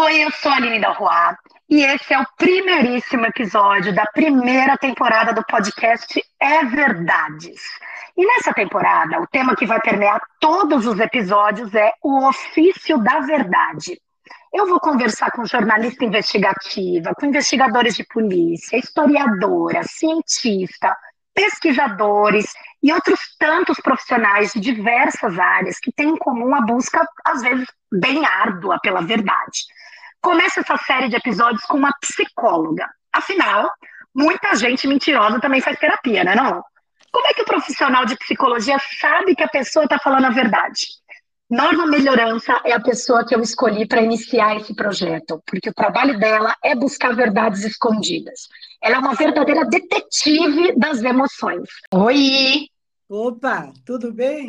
Oi, eu sou a Aline Dalroa e esse é o primeiríssimo episódio da primeira temporada do podcast É Verdades. E nessa temporada, o tema que vai permear todos os episódios é o ofício da verdade. Eu vou conversar com jornalista investigativa, com investigadores de polícia, historiadora, cientista, pesquisadores e outros tantos profissionais de diversas áreas que têm em comum a busca, às vezes, bem árdua pela verdade. Começa essa série de episódios com uma psicóloga. Afinal, muita gente mentirosa também faz terapia, né não? Como é que o profissional de psicologia sabe que a pessoa está falando a verdade? Norma Melhorança é a pessoa que eu escolhi para iniciar esse projeto, porque o trabalho dela é buscar verdades escondidas. Ela é uma verdadeira detetive das emoções. Oi! Opa, tudo bem?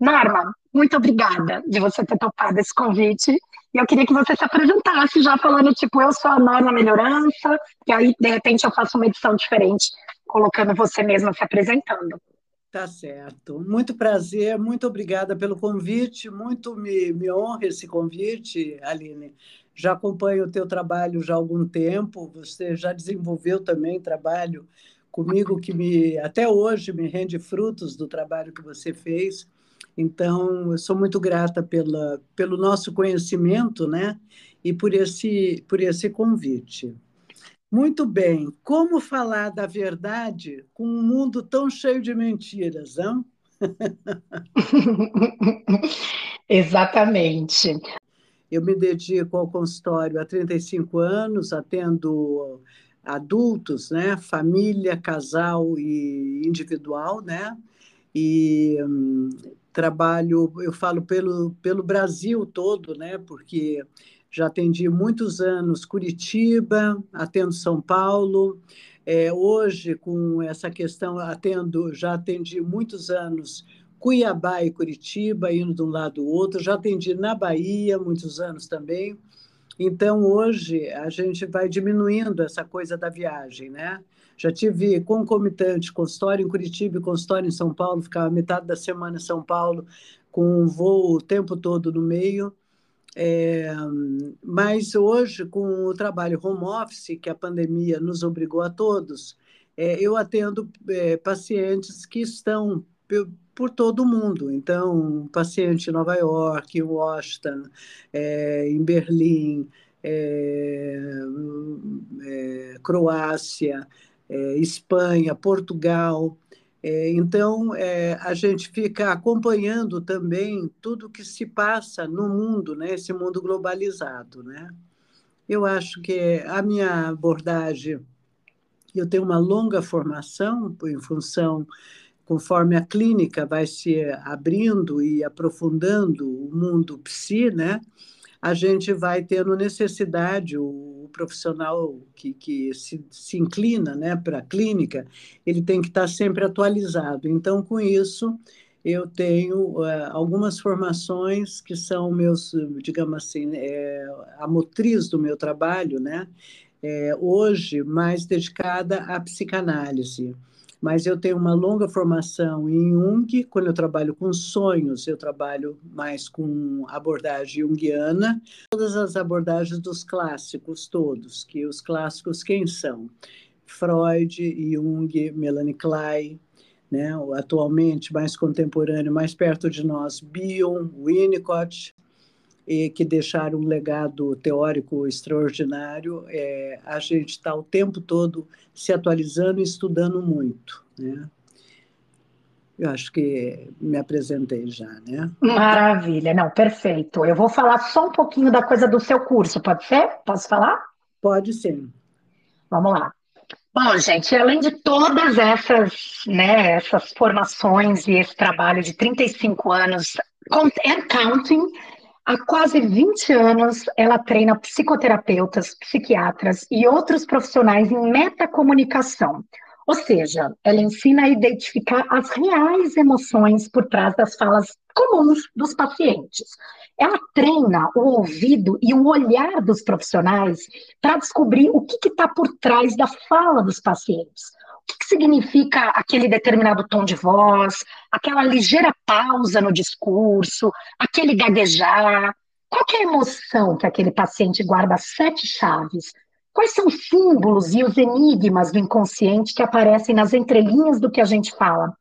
Norma, muito obrigada de você ter topado esse convite. E eu queria que você se apresentasse já falando, tipo, eu sou a Norma Melhorança, e aí, de repente, eu faço uma edição diferente, colocando você mesma se apresentando. Tá certo. Muito prazer, muito obrigada pelo convite, muito me, me honra esse convite, Aline. Já acompanho o teu trabalho já há algum tempo, você já desenvolveu também trabalho comigo que me até hoje me rende frutos do trabalho que você fez. Então, eu sou muito grata pela, pelo nosso conhecimento, né? E por esse, por esse convite. Muito bem. Como falar da verdade com um mundo tão cheio de mentiras, não? Exatamente. Eu me dedico ao consultório há 35 anos, atendo adultos, né, família, casal e individual, né? E trabalho, eu falo pelo, pelo Brasil todo, né? Porque já atendi muitos anos Curitiba, atendo São Paulo. É, hoje, com essa questão, atendo, já atendi muitos anos Cuiabá e Curitiba, indo de um lado do outro. Já atendi na Bahia muitos anos também. Então, hoje, a gente vai diminuindo essa coisa da viagem, né? Já tive concomitante consultório em Curitiba e consultório em São Paulo, ficava metade da semana em São Paulo, com um voo o tempo todo no meio. É, mas hoje, com o trabalho home office, que a pandemia nos obrigou a todos, é, eu atendo é, pacientes que estão por todo o mundo. Então, paciente em Nova York, em Washington, é, em Berlim, é, é, Croácia, é, Espanha, Portugal. É, então, é, a gente fica acompanhando também tudo que se passa no mundo, né, esse mundo globalizado. Né? Eu acho que a minha abordagem, eu tenho uma longa formação em função, conforme a clínica vai se abrindo e aprofundando o mundo psi, né? A gente vai tendo necessidade, o, o profissional que, que se, se inclina né, para a clínica, ele tem que estar sempre atualizado. Então, com isso, eu tenho uh, algumas formações que são meus, digamos assim, é, a motriz do meu trabalho, né? É, hoje mais dedicada à psicanálise mas eu tenho uma longa formação em Jung, quando eu trabalho com sonhos, eu trabalho mais com abordagem junguiana, todas as abordagens dos clássicos todos, que os clássicos quem são? Freud, Jung, Melanie Klein, né? atualmente mais contemporâneo, mais perto de nós, Bion, Winnicott, e que deixaram um legado teórico extraordinário. É, a gente está o tempo todo se atualizando e estudando muito. Né? Eu acho que me apresentei já, né? Maravilha, não, perfeito. Eu vou falar só um pouquinho da coisa do seu curso, pode ser? Posso falar? Pode sim. Vamos lá. Bom, gente, além de todas essas, né, essas formações e esse trabalho de 35 anos, and counting, Há quase 20 anos, ela treina psicoterapeutas, psiquiatras e outros profissionais em metacomunicação. Ou seja, ela ensina a identificar as reais emoções por trás das falas comuns dos pacientes. Ela treina o ouvido e o olhar dos profissionais para descobrir o que está por trás da fala dos pacientes que, significa aquele determinado tom de voz, aquela ligeira pausa no discurso, aquele gaguejar, Qual é a emoção que aquele paciente guarda sete chaves? Quais são os símbolos e os enigmas do inconsciente que aparecem nas entrelinhas do que a gente fala?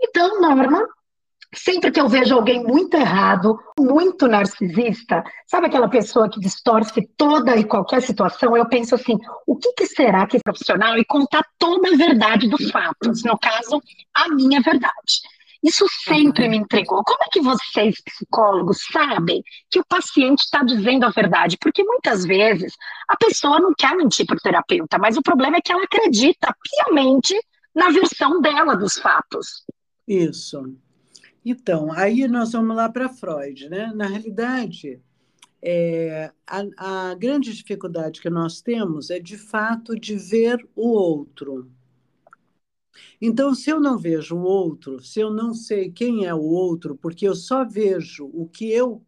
Então, Norma, sempre que eu vejo alguém muito errado, muito narcisista, sabe aquela pessoa que distorce toda e qualquer situação, eu penso assim, o que, que será que esse profissional e contar toda a verdade dos fatos, no caso, a minha verdade. Isso sempre me intrigou. Como é que vocês, psicólogos, sabem que o paciente está dizendo a verdade? Porque muitas vezes a pessoa não quer mentir para o terapeuta, mas o problema é que ela acredita piamente na versão dela dos fatos. Isso. Então, aí nós vamos lá para Freud, né? Na realidade, é, a, a grande dificuldade que nós temos é, de fato, de ver o outro. Então, se eu não vejo o outro, se eu não sei quem é o outro, porque eu só vejo o que eu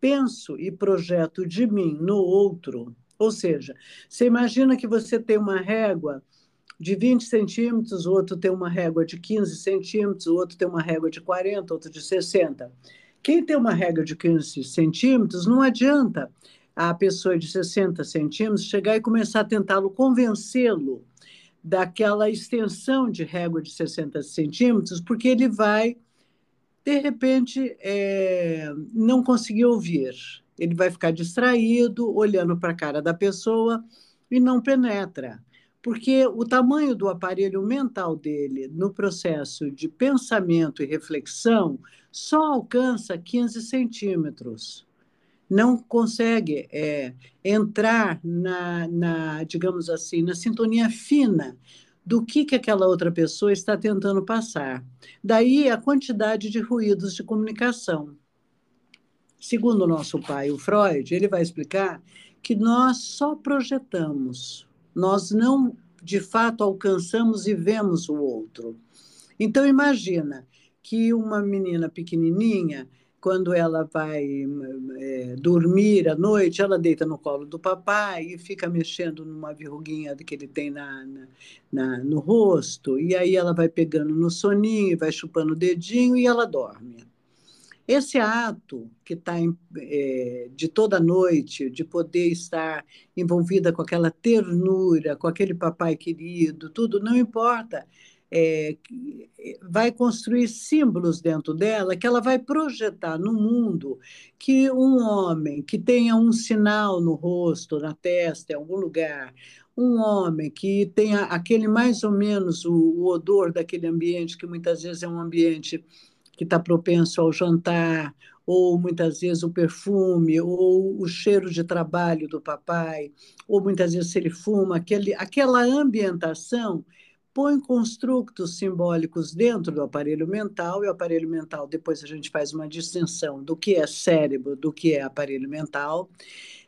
penso e projeto de mim no outro, ou seja, você imagina que você tem uma régua de 20 centímetros, o outro tem uma régua de 15 centímetros, o outro tem uma régua de 40, outro de 60. Quem tem uma régua de 15 centímetros, não adianta a pessoa de 60 centímetros chegar e começar a tentá-lo convencê-lo daquela extensão de régua de 60 centímetros, porque ele vai, de repente, é, não conseguir ouvir. Ele vai ficar distraído, olhando para a cara da pessoa e não penetra. Porque o tamanho do aparelho mental dele no processo de pensamento e reflexão só alcança 15 centímetros não consegue é, entrar na, na, digamos assim, na sintonia fina do que, que aquela outra pessoa está tentando passar. Daí a quantidade de ruídos de comunicação. Segundo o nosso pai, o Freud, ele vai explicar que nós só projetamos, nós não de fato alcançamos e vemos o outro. Então imagina que uma menina pequenininha quando ela vai é, dormir à noite, ela deita no colo do papai e fica mexendo numa verruguinha que ele tem na, na, na, no rosto, e aí ela vai pegando no soninho, vai chupando o dedinho e ela dorme. Esse ato que está é, de toda noite, de poder estar envolvida com aquela ternura, com aquele papai querido, tudo, não importa é, vai construir símbolos dentro dela que ela vai projetar no mundo que um homem que tenha um sinal no rosto, na testa, em algum lugar, um homem que tenha aquele mais ou menos o, o odor daquele ambiente, que muitas vezes é um ambiente que está propenso ao jantar, ou muitas vezes o perfume, ou o cheiro de trabalho do papai, ou muitas vezes se ele fuma, aquele, aquela ambientação põe construtos simbólicos dentro do aparelho mental, e o aparelho mental, depois a gente faz uma distinção do que é cérebro, do que é aparelho mental,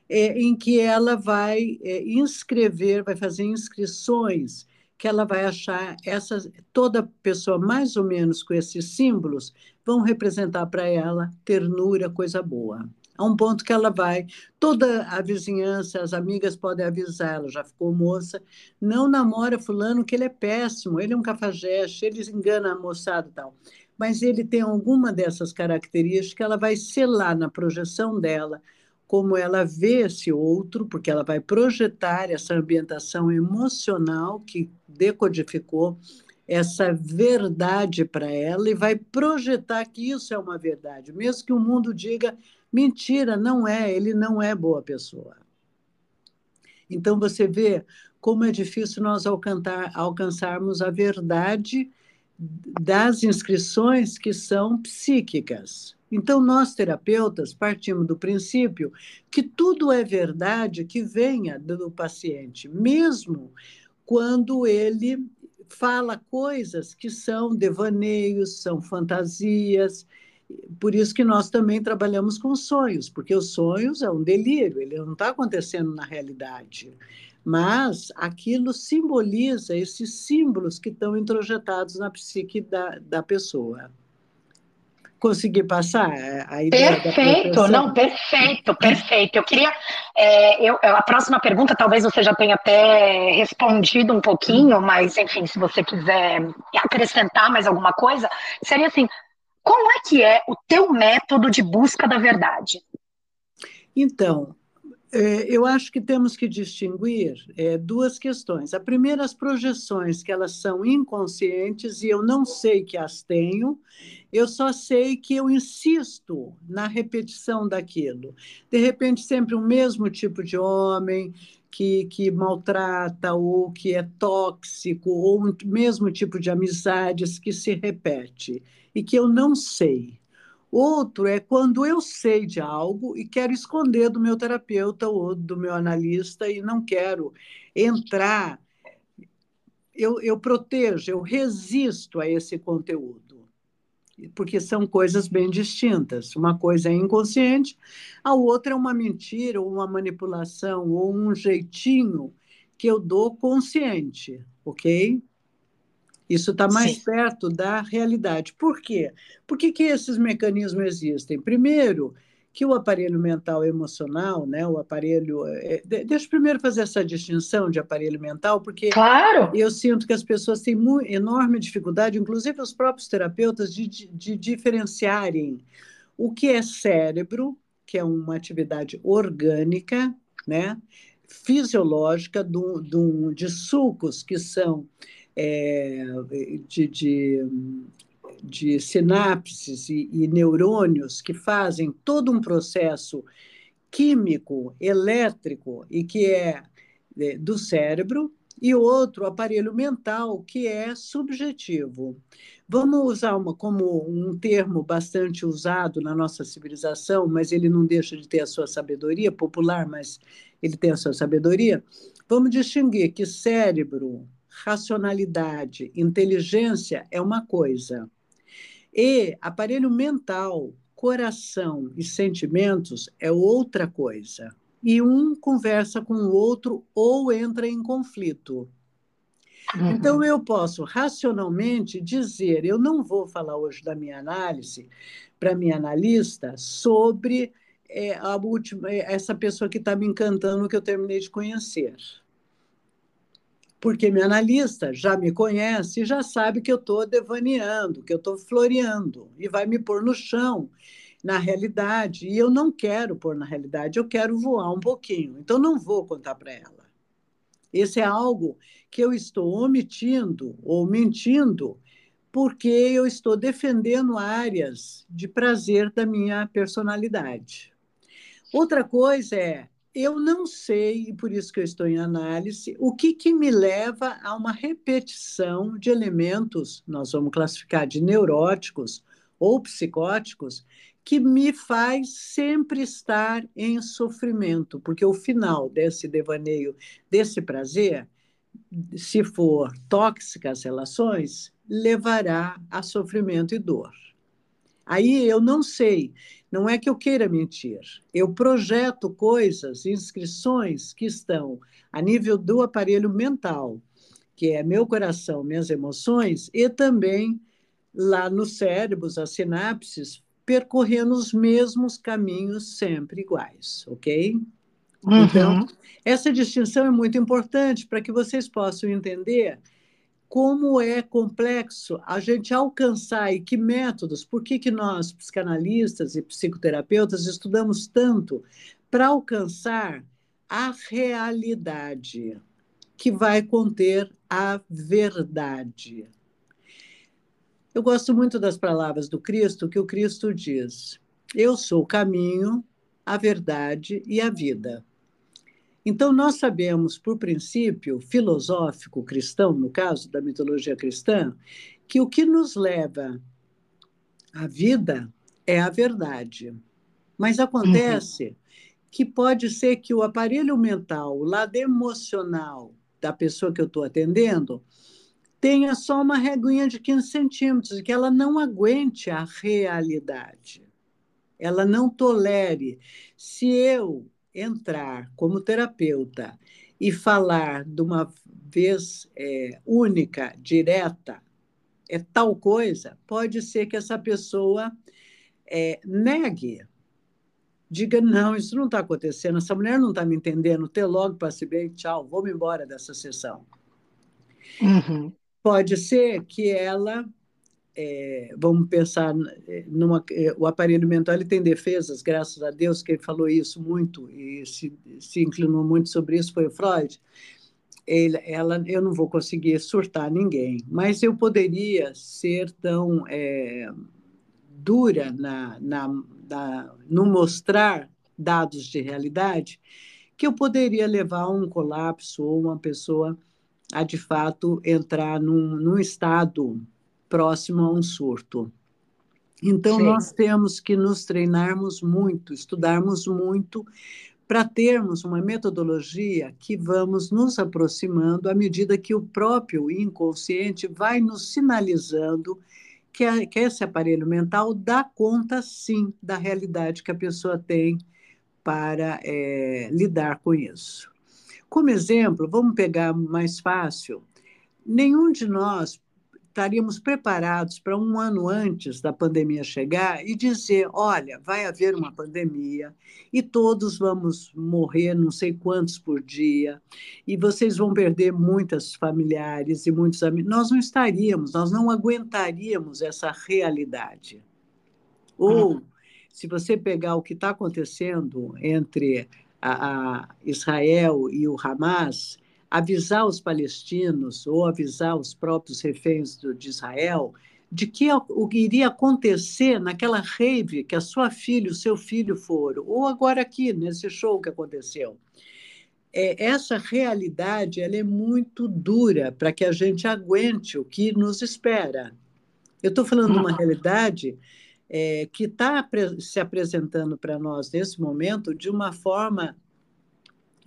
é, em que ela vai é, inscrever, vai fazer inscrições, que ela vai achar essas, toda pessoa mais ou menos com esses símbolos vão representar para ela ternura, coisa boa a um ponto que ela vai, toda a vizinhança, as amigas podem avisar, ela já ficou moça, não namora fulano que ele é péssimo, ele é um cafajeste, ele engana a moçada e tal. Mas ele tem alguma dessas características ela vai selar na projeção dela, como ela vê esse outro, porque ela vai projetar essa ambientação emocional que decodificou essa verdade para ela e vai projetar que isso é uma verdade, mesmo que o mundo diga Mentira, não é, ele não é boa pessoa. Então você vê como é difícil nós alcançar, alcançarmos a verdade das inscrições que são psíquicas. Então, nós terapeutas partimos do princípio que tudo é verdade que venha do paciente, mesmo quando ele fala coisas que são devaneios, são fantasias, por isso que nós também trabalhamos com sonhos, porque os sonhos é um delírio, ele não está acontecendo na realidade. Mas aquilo simboliza esses símbolos que estão introjetados na psique da, da pessoa. Consegui passar a ideia Perfeito, não, perfeito, perfeito. Eu queria. É, eu, a próxima pergunta, talvez você já tenha até respondido um pouquinho, mas, enfim, se você quiser acrescentar mais alguma coisa, seria assim: como é que é o teu método de busca da verdade? Então, eu acho que temos que distinguir é, duas questões. A primeira, as projeções, que elas são inconscientes e eu não sei que as tenho, eu só sei que eu insisto na repetição daquilo. De repente, sempre o mesmo tipo de homem que, que maltrata ou que é tóxico, ou o mesmo tipo de amizades que se repete e que eu não sei. Outro é quando eu sei de algo e quero esconder do meu terapeuta ou do meu analista e não quero entrar. Eu, eu protejo, eu resisto a esse conteúdo, porque são coisas bem distintas. Uma coisa é inconsciente, a outra é uma mentira, ou uma manipulação, ou um jeitinho que eu dou consciente, ok? Isso está mais Sim. perto da realidade. Por quê? Por que, que esses mecanismos existem? Primeiro, que o aparelho mental emocional, né, o aparelho. É, deixa eu primeiro fazer essa distinção de aparelho mental, porque claro. eu sinto que as pessoas têm muito, enorme dificuldade, inclusive os próprios terapeutas, de, de, de diferenciarem o que é cérebro, que é uma atividade orgânica, né, fisiológica, do, do, de sucos que são é, de, de, de, sinapses e, e neurônios que fazem todo um processo químico, elétrico e que é, é do cérebro, e outro aparelho mental que é subjetivo. Vamos usar uma, como um termo bastante usado na nossa civilização, mas ele não deixa de ter a sua sabedoria popular, mas ele tem a sua sabedoria. Vamos distinguir que cérebro, racionalidade, inteligência é uma coisa. E aparelho mental, coração e sentimentos é outra coisa. E um conversa com o outro ou entra em conflito. Uhum. Então, eu posso racionalmente dizer: eu não vou falar hoje da minha análise para minha analista sobre é, a última, essa pessoa que está me encantando que eu terminei de conhecer porque meu analista já me conhece e já sabe que eu estou devaneando, que eu estou floreando, e vai me pôr no chão, na realidade. E eu não quero pôr na realidade, eu quero voar um pouquinho. Então, não vou contar para ela. Esse é algo que eu estou omitindo ou mentindo, porque eu estou defendendo áreas de prazer da minha personalidade. Outra coisa é eu não sei, e por isso que eu estou em análise, o que, que me leva a uma repetição de elementos, nós vamos classificar de neuróticos ou psicóticos, que me faz sempre estar em sofrimento, porque o final desse devaneio, desse prazer, se for tóxicas relações, levará a sofrimento e dor. Aí eu não sei não é que eu queira mentir. Eu projeto coisas, inscrições que estão a nível do aparelho mental, que é meu coração, minhas emoções, e também lá nos cérebros, as sinapses, percorrendo os mesmos caminhos sempre iguais, ok? Uhum. Então, essa distinção é muito importante para que vocês possam entender como é complexo a gente alcançar e que métodos, por que, que nós, psicanalistas e psicoterapeutas, estudamos tanto para alcançar a realidade que vai conter a verdade. Eu gosto muito das palavras do Cristo, que o Cristo diz: Eu sou o caminho, a verdade e a vida. Então, nós sabemos, por princípio filosófico cristão, no caso da mitologia cristã, que o que nos leva à vida é a verdade. Mas acontece uhum. que pode ser que o aparelho mental, o lado emocional da pessoa que eu estou atendendo, tenha só uma reguinha de 15 centímetros, que ela não aguente a realidade. Ela não tolere. Se eu entrar como terapeuta e falar de uma vez é, única, direta, é tal coisa, pode ser que essa pessoa é, negue. Diga, não, isso não está acontecendo, essa mulher não está me entendendo, até logo, passe bem, tchau, vou-me embora dessa sessão. Uhum. Pode ser que ela é, vamos pensar numa, é, o aparelho mental ele tem defesas, graças a Deus, quem falou isso muito e se, se inclinou muito sobre isso foi o Freud. Ele, ela, eu não vou conseguir surtar ninguém, mas eu poderia ser tão é, dura na, na, na, no mostrar dados de realidade que eu poderia levar a um colapso ou uma pessoa a de fato entrar num, num estado próximo a um surto. Então, Sim. nós temos que nos treinarmos muito, estudarmos muito, para termos uma metodologia que vamos nos aproximando à medida que o próprio inconsciente vai nos sinalizando que, a, que esse aparelho mental dá conta, sim, da realidade que a pessoa tem para é, lidar com isso. Como exemplo, vamos pegar mais fácil. Nenhum de nós estaríamos preparados para um ano antes da pandemia chegar e dizer: olha, vai haver uma pandemia e todos vamos morrer, não sei quantos por dia, e vocês vão perder muitas familiares e muitos amigos. Nós não estaríamos, nós não aguentaríamos essa realidade. Ou, uhum. se você pegar o que está acontecendo entre a, a Israel e o Hamas, avisar os palestinos ou avisar os próprios reféns do, de Israel de que o que iria acontecer naquela rave que a sua filha, o seu filho foram, ou agora aqui nesse show que aconteceu. É, essa realidade ela é muito dura para que a gente aguente o que nos espera. Eu estou falando de uma realidade é, que está se apresentando para nós nesse momento de uma forma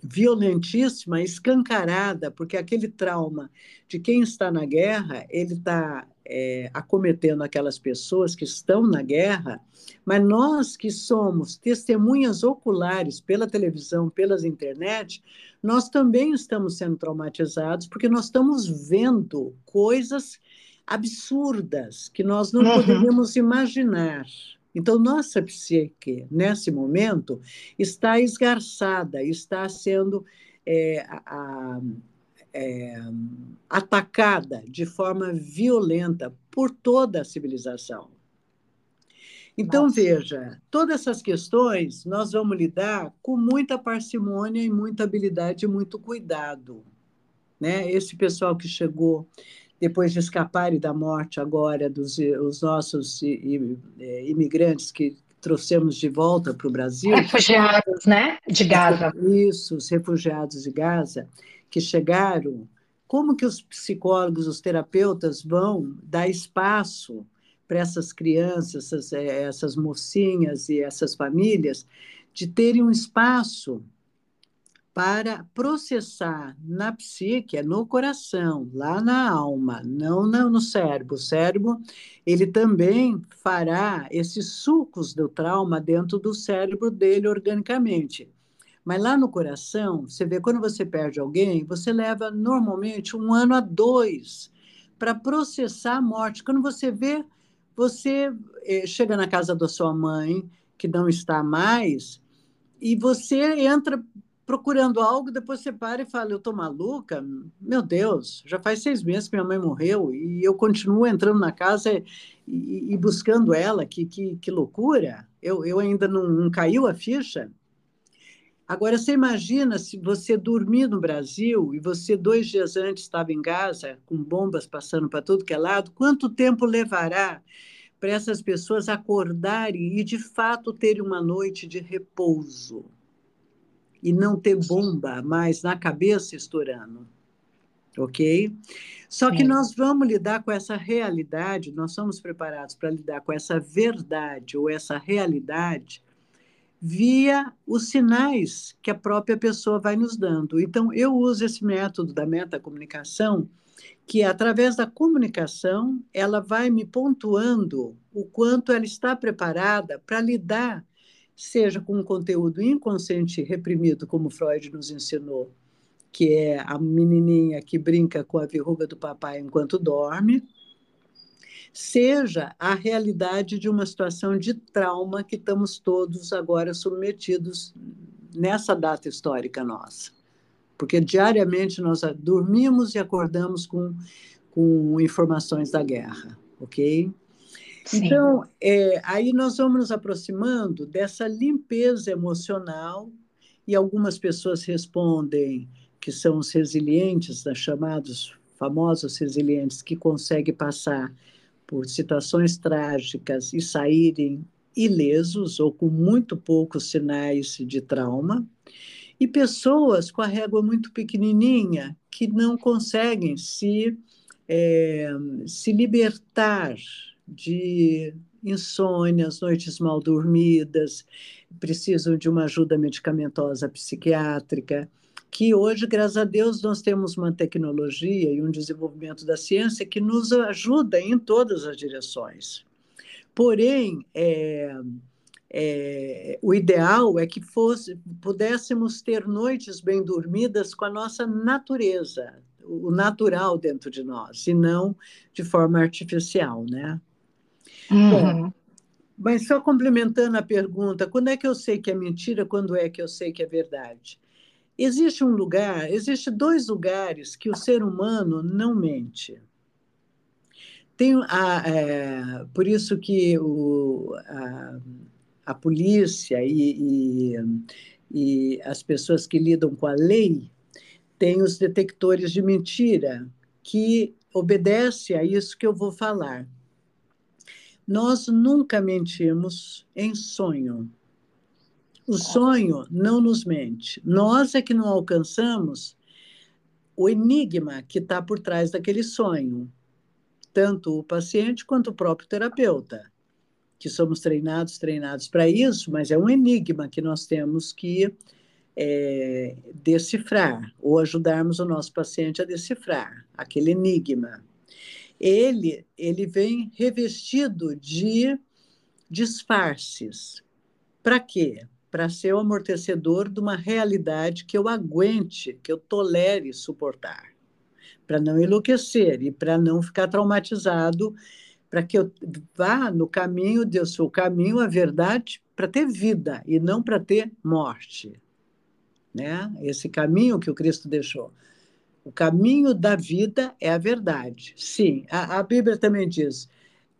violentíssima, escancarada, porque aquele trauma de quem está na guerra, ele está é, acometendo aquelas pessoas que estão na guerra, mas nós que somos testemunhas oculares pela televisão, pelas internet, nós também estamos sendo traumatizados, porque nós estamos vendo coisas absurdas que nós não uhum. poderíamos imaginar. Então, nossa psique, nesse momento, está esgarçada, está sendo é, a, é, atacada de forma violenta por toda a civilização. Então, Nossa. veja, todas essas questões nós vamos lidar com muita parcimônia e muita habilidade e muito cuidado. Né? Esse pessoal que chegou depois de escaparem da morte agora dos os nossos é, imigrantes que trouxemos de volta para o Brasil. Refugiados, né? De Gaza. Isso, os refugiados de Gaza, que chegaram. Como que os psicólogos, os terapeutas vão dar espaço para essas crianças, essas, é, essas mocinhas e essas famílias, de terem um espaço para processar na psique, é no coração, lá na alma, não no cérebro. O cérebro, ele também fará esses sucos do trauma dentro do cérebro dele organicamente. Mas lá no coração, você vê, quando você perde alguém, você leva normalmente um ano a dois para processar a morte. Quando você vê, você eh, chega na casa da sua mãe, que não está mais, e você entra procurando algo, depois você para e fala, eu estou maluca? Meu Deus, já faz seis meses que minha mãe morreu e eu continuo entrando na casa e, e buscando ela, que, que, que loucura! Eu, eu ainda não, não caiu a ficha? Agora, você imagina se você dormir no Brasil e você dois dias antes estava em Gaza, com bombas passando para tudo que é lado, quanto tempo levará para essas pessoas acordarem e, de fato, terem uma noite de repouso? E não ter bomba mais na cabeça estourando. Ok? Só que é. nós vamos lidar com essa realidade, nós somos preparados para lidar com essa verdade ou essa realidade via os sinais que a própria pessoa vai nos dando. Então, eu uso esse método da metacomunicação, que através da comunicação, ela vai me pontuando o quanto ela está preparada para lidar seja com um conteúdo inconsciente reprimido, como Freud nos ensinou, que é a menininha que brinca com a verruga do papai enquanto dorme, seja a realidade de uma situação de trauma que estamos todos agora submetidos nessa data histórica nossa. Porque diariamente nós dormimos e acordamos com, com informações da guerra, ok? Então, é, aí nós vamos nos aproximando dessa limpeza emocional, e algumas pessoas respondem que são os resilientes, né, chamados famosos resilientes, que conseguem passar por situações trágicas e saírem ilesos ou com muito poucos sinais de trauma, e pessoas com a régua muito pequenininha que não conseguem se, é, se libertar de insônias, noites mal dormidas, precisam de uma ajuda medicamentosa psiquiátrica, que hoje, graças a Deus, nós temos uma tecnologia e um desenvolvimento da ciência que nos ajuda em todas as direções. Porém, é, é, o ideal é que fosse, pudéssemos ter noites bem dormidas com a nossa natureza, o natural dentro de nós, e não de forma artificial, né? Uhum. Bom, mas só complementando a pergunta, quando é que eu sei que é mentira, quando é que eu sei que é verdade? Existe um lugar, existe dois lugares que o ser humano não mente. Tem a, é, por isso que o, a, a polícia e, e, e as pessoas que lidam com a lei têm os detectores de mentira que obedece a isso que eu vou falar. Nós nunca mentimos em sonho. O sonho não nos mente. Nós é que não alcançamos o enigma que está por trás daquele sonho tanto o paciente quanto o próprio terapeuta, que somos treinados, treinados para isso, mas é um enigma que nós temos que é, decifrar, ou ajudarmos o nosso paciente a decifrar aquele enigma. Ele, ele vem revestido de disfarces. Para quê? Para ser o amortecedor de uma realidade que eu aguente, que eu tolere suportar para não enlouquecer e para não ficar traumatizado, para que eu vá no caminho de o caminho, a verdade, para ter vida e não para ter morte. Né? Esse caminho que o Cristo deixou. O caminho da vida é a verdade. Sim, a, a Bíblia também diz: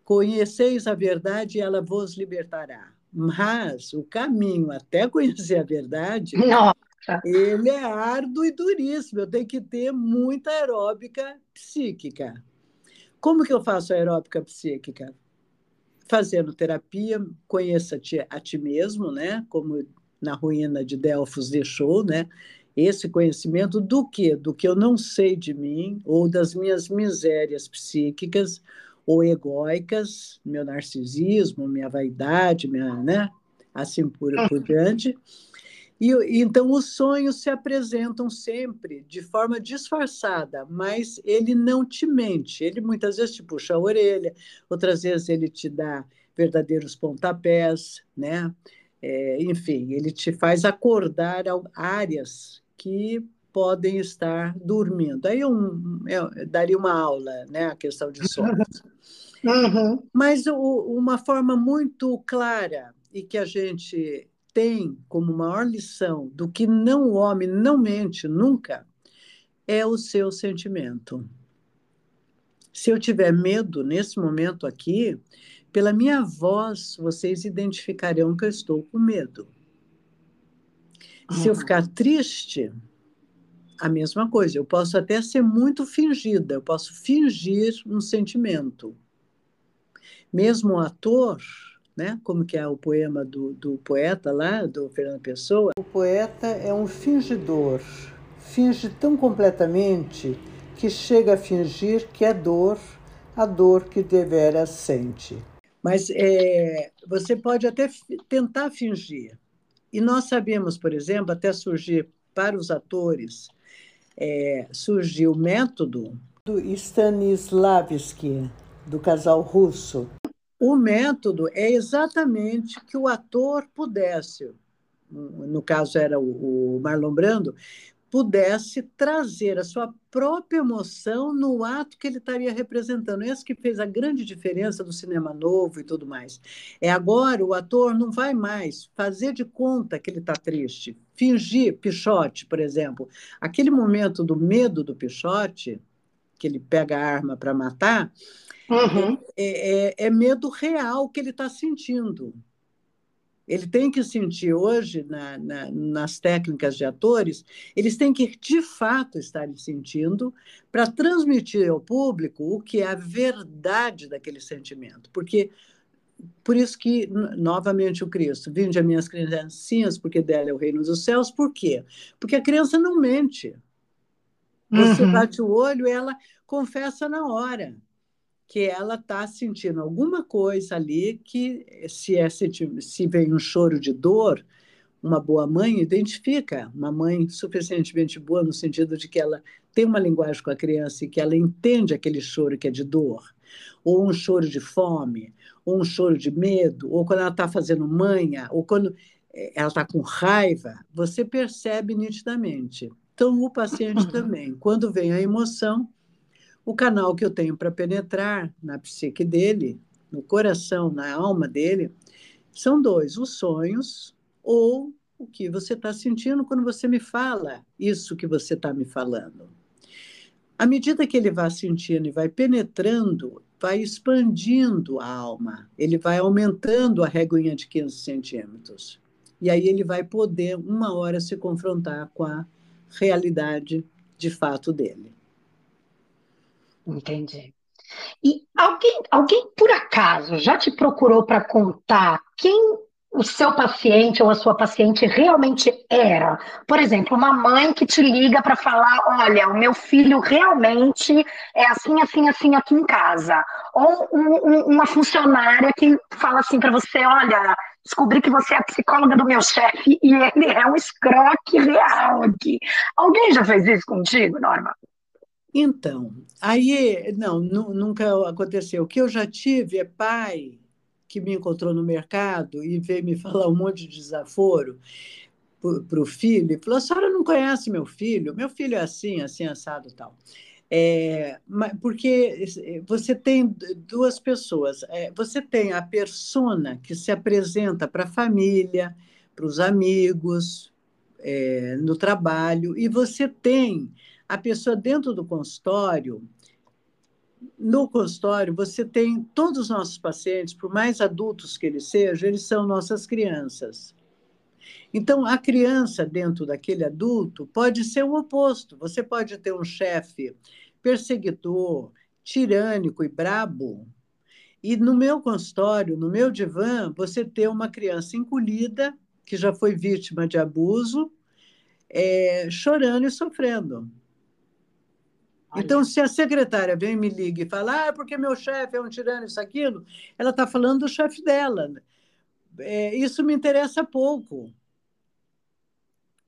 conheceis a verdade e ela vos libertará. Mas o caminho até conhecer a verdade Não. Ele é árduo e duríssimo. Eu tenho que ter muita aeróbica psíquica. Como que eu faço aeróbica psíquica? Fazendo terapia, conheça-te a ti mesmo, né? Como na ruína de Delfos deixou, né? Esse conhecimento do que? Do que eu não sei de mim, ou das minhas misérias psíquicas, ou egóicas, meu narcisismo, minha vaidade, minha, né? Assim por, por diante e, então os sonhos se apresentam sempre de forma disfarçada, mas ele não te mente. Ele muitas vezes te puxa a orelha, outras vezes ele te dá verdadeiros pontapés, né? É, enfim, ele te faz acordar áreas que podem estar dormindo. Aí um, eu daria uma aula, né, a questão de sonhos. Uhum. Mas o, uma forma muito clara e que a gente tem como maior lição do que não o homem não mente nunca é o seu sentimento. Se eu tiver medo nesse momento aqui, pela minha voz vocês identificarão que eu estou com medo. Se eu ficar triste, a mesma coisa. Eu posso até ser muito fingida, eu posso fingir um sentimento. Mesmo o ator, né? Como que é o poema do, do poeta lá, do Fernando Pessoa? O poeta é um fingidor, finge tão completamente que chega a fingir que é dor, a dor que deveras sente. Mas é, você pode até tentar fingir. E nós sabemos, por exemplo, até surgir para os atores, é, surgiu o método do Stanislavski, do casal russo, o método é exatamente que o ator pudesse, no caso era o, Marlon Brando, pudesse trazer a sua própria emoção no ato que ele estaria representando. Esse que fez a grande diferença do cinema novo e tudo mais. É agora o ator não vai mais fazer de conta que ele está triste, fingir Pichote, por exemplo. Aquele momento do medo do Pichote, que ele pega a arma para matar, Uhum. É, é, é medo real que ele está sentindo. Ele tem que sentir hoje, na, na, nas técnicas de atores, eles têm que, de fato, estar sentindo para transmitir ao público o que é a verdade daquele sentimento. Porque, por isso que, novamente, o Cristo, vinde a minhas criancinhas, porque dela é o reino dos céus. Por quê? Porque a criança não mente. Você uhum. bate o olho e ela confessa na hora que ela está sentindo alguma coisa ali que, se, é, se vem um choro de dor, uma boa mãe identifica, uma mãe suficientemente boa no sentido de que ela tem uma linguagem com a criança e que ela entende aquele choro que é de dor, ou um choro de fome, ou um choro de medo, ou quando ela está fazendo manha, ou quando eh, ela está com raiva, você percebe nitidamente. Então, o paciente também, quando vem a emoção, o canal que eu tenho para penetrar na psique dele, no coração, na alma dele, são dois: os sonhos ou o que você está sentindo quando você me fala isso que você está me falando. À medida que ele vai sentindo e vai penetrando, vai expandindo a alma, ele vai aumentando a reguinha de 15 centímetros. E aí ele vai poder, uma hora, se confrontar com a realidade de fato dele. Entendi. E alguém, alguém por acaso já te procurou para contar quem o seu paciente ou a sua paciente realmente era? Por exemplo, uma mãe que te liga para falar: olha, o meu filho realmente é assim, assim, assim aqui em casa. Ou um, um, uma funcionária que fala assim para você: olha, descobri que você é a psicóloga do meu chefe e ele é um escroque real aqui. Alguém já fez isso contigo, Norma? Então, aí, não, nunca aconteceu. O que eu já tive é pai que me encontrou no mercado e veio me falar um monte de desaforo para o filho, e falou: a senhora não conhece meu filho? Meu filho é assim, assim, assado tal. É, porque você tem duas pessoas. É, você tem a persona que se apresenta para a família, para os amigos, é, no trabalho, e você tem a pessoa dentro do consultório, no consultório, você tem todos os nossos pacientes, por mais adultos que eles sejam, eles são nossas crianças. Então, a criança dentro daquele adulto pode ser o oposto. Você pode ter um chefe perseguidor, tirânico e brabo, e no meu consultório, no meu divã, você ter uma criança encolhida, que já foi vítima de abuso, é, chorando e sofrendo. Então, se a secretária vem me liga e fala, ah, porque meu chefe é um tirano, isso, aquilo, ela está falando do chefe dela. É, isso me interessa pouco.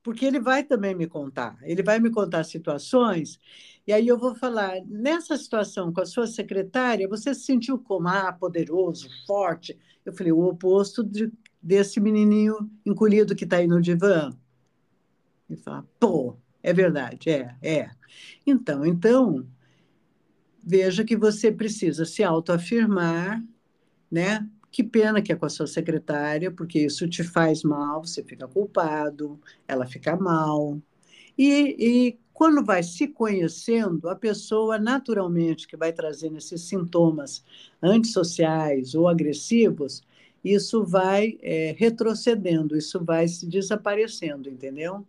Porque ele vai também me contar. Ele vai me contar situações, e aí eu vou falar, nessa situação com a sua secretária, você se sentiu como, ah, poderoso, forte? Eu falei, o oposto de, desse menininho encolhido que está aí no divã. Ele fala, pô, é verdade, é, é. Então, então, veja que você precisa se autoafirmar, né? Que pena que é com a sua secretária, porque isso te faz mal, você fica culpado, ela fica mal. E, e quando vai se conhecendo, a pessoa naturalmente que vai trazendo esses sintomas antissociais ou agressivos, isso vai é, retrocedendo, isso vai se desaparecendo, entendeu?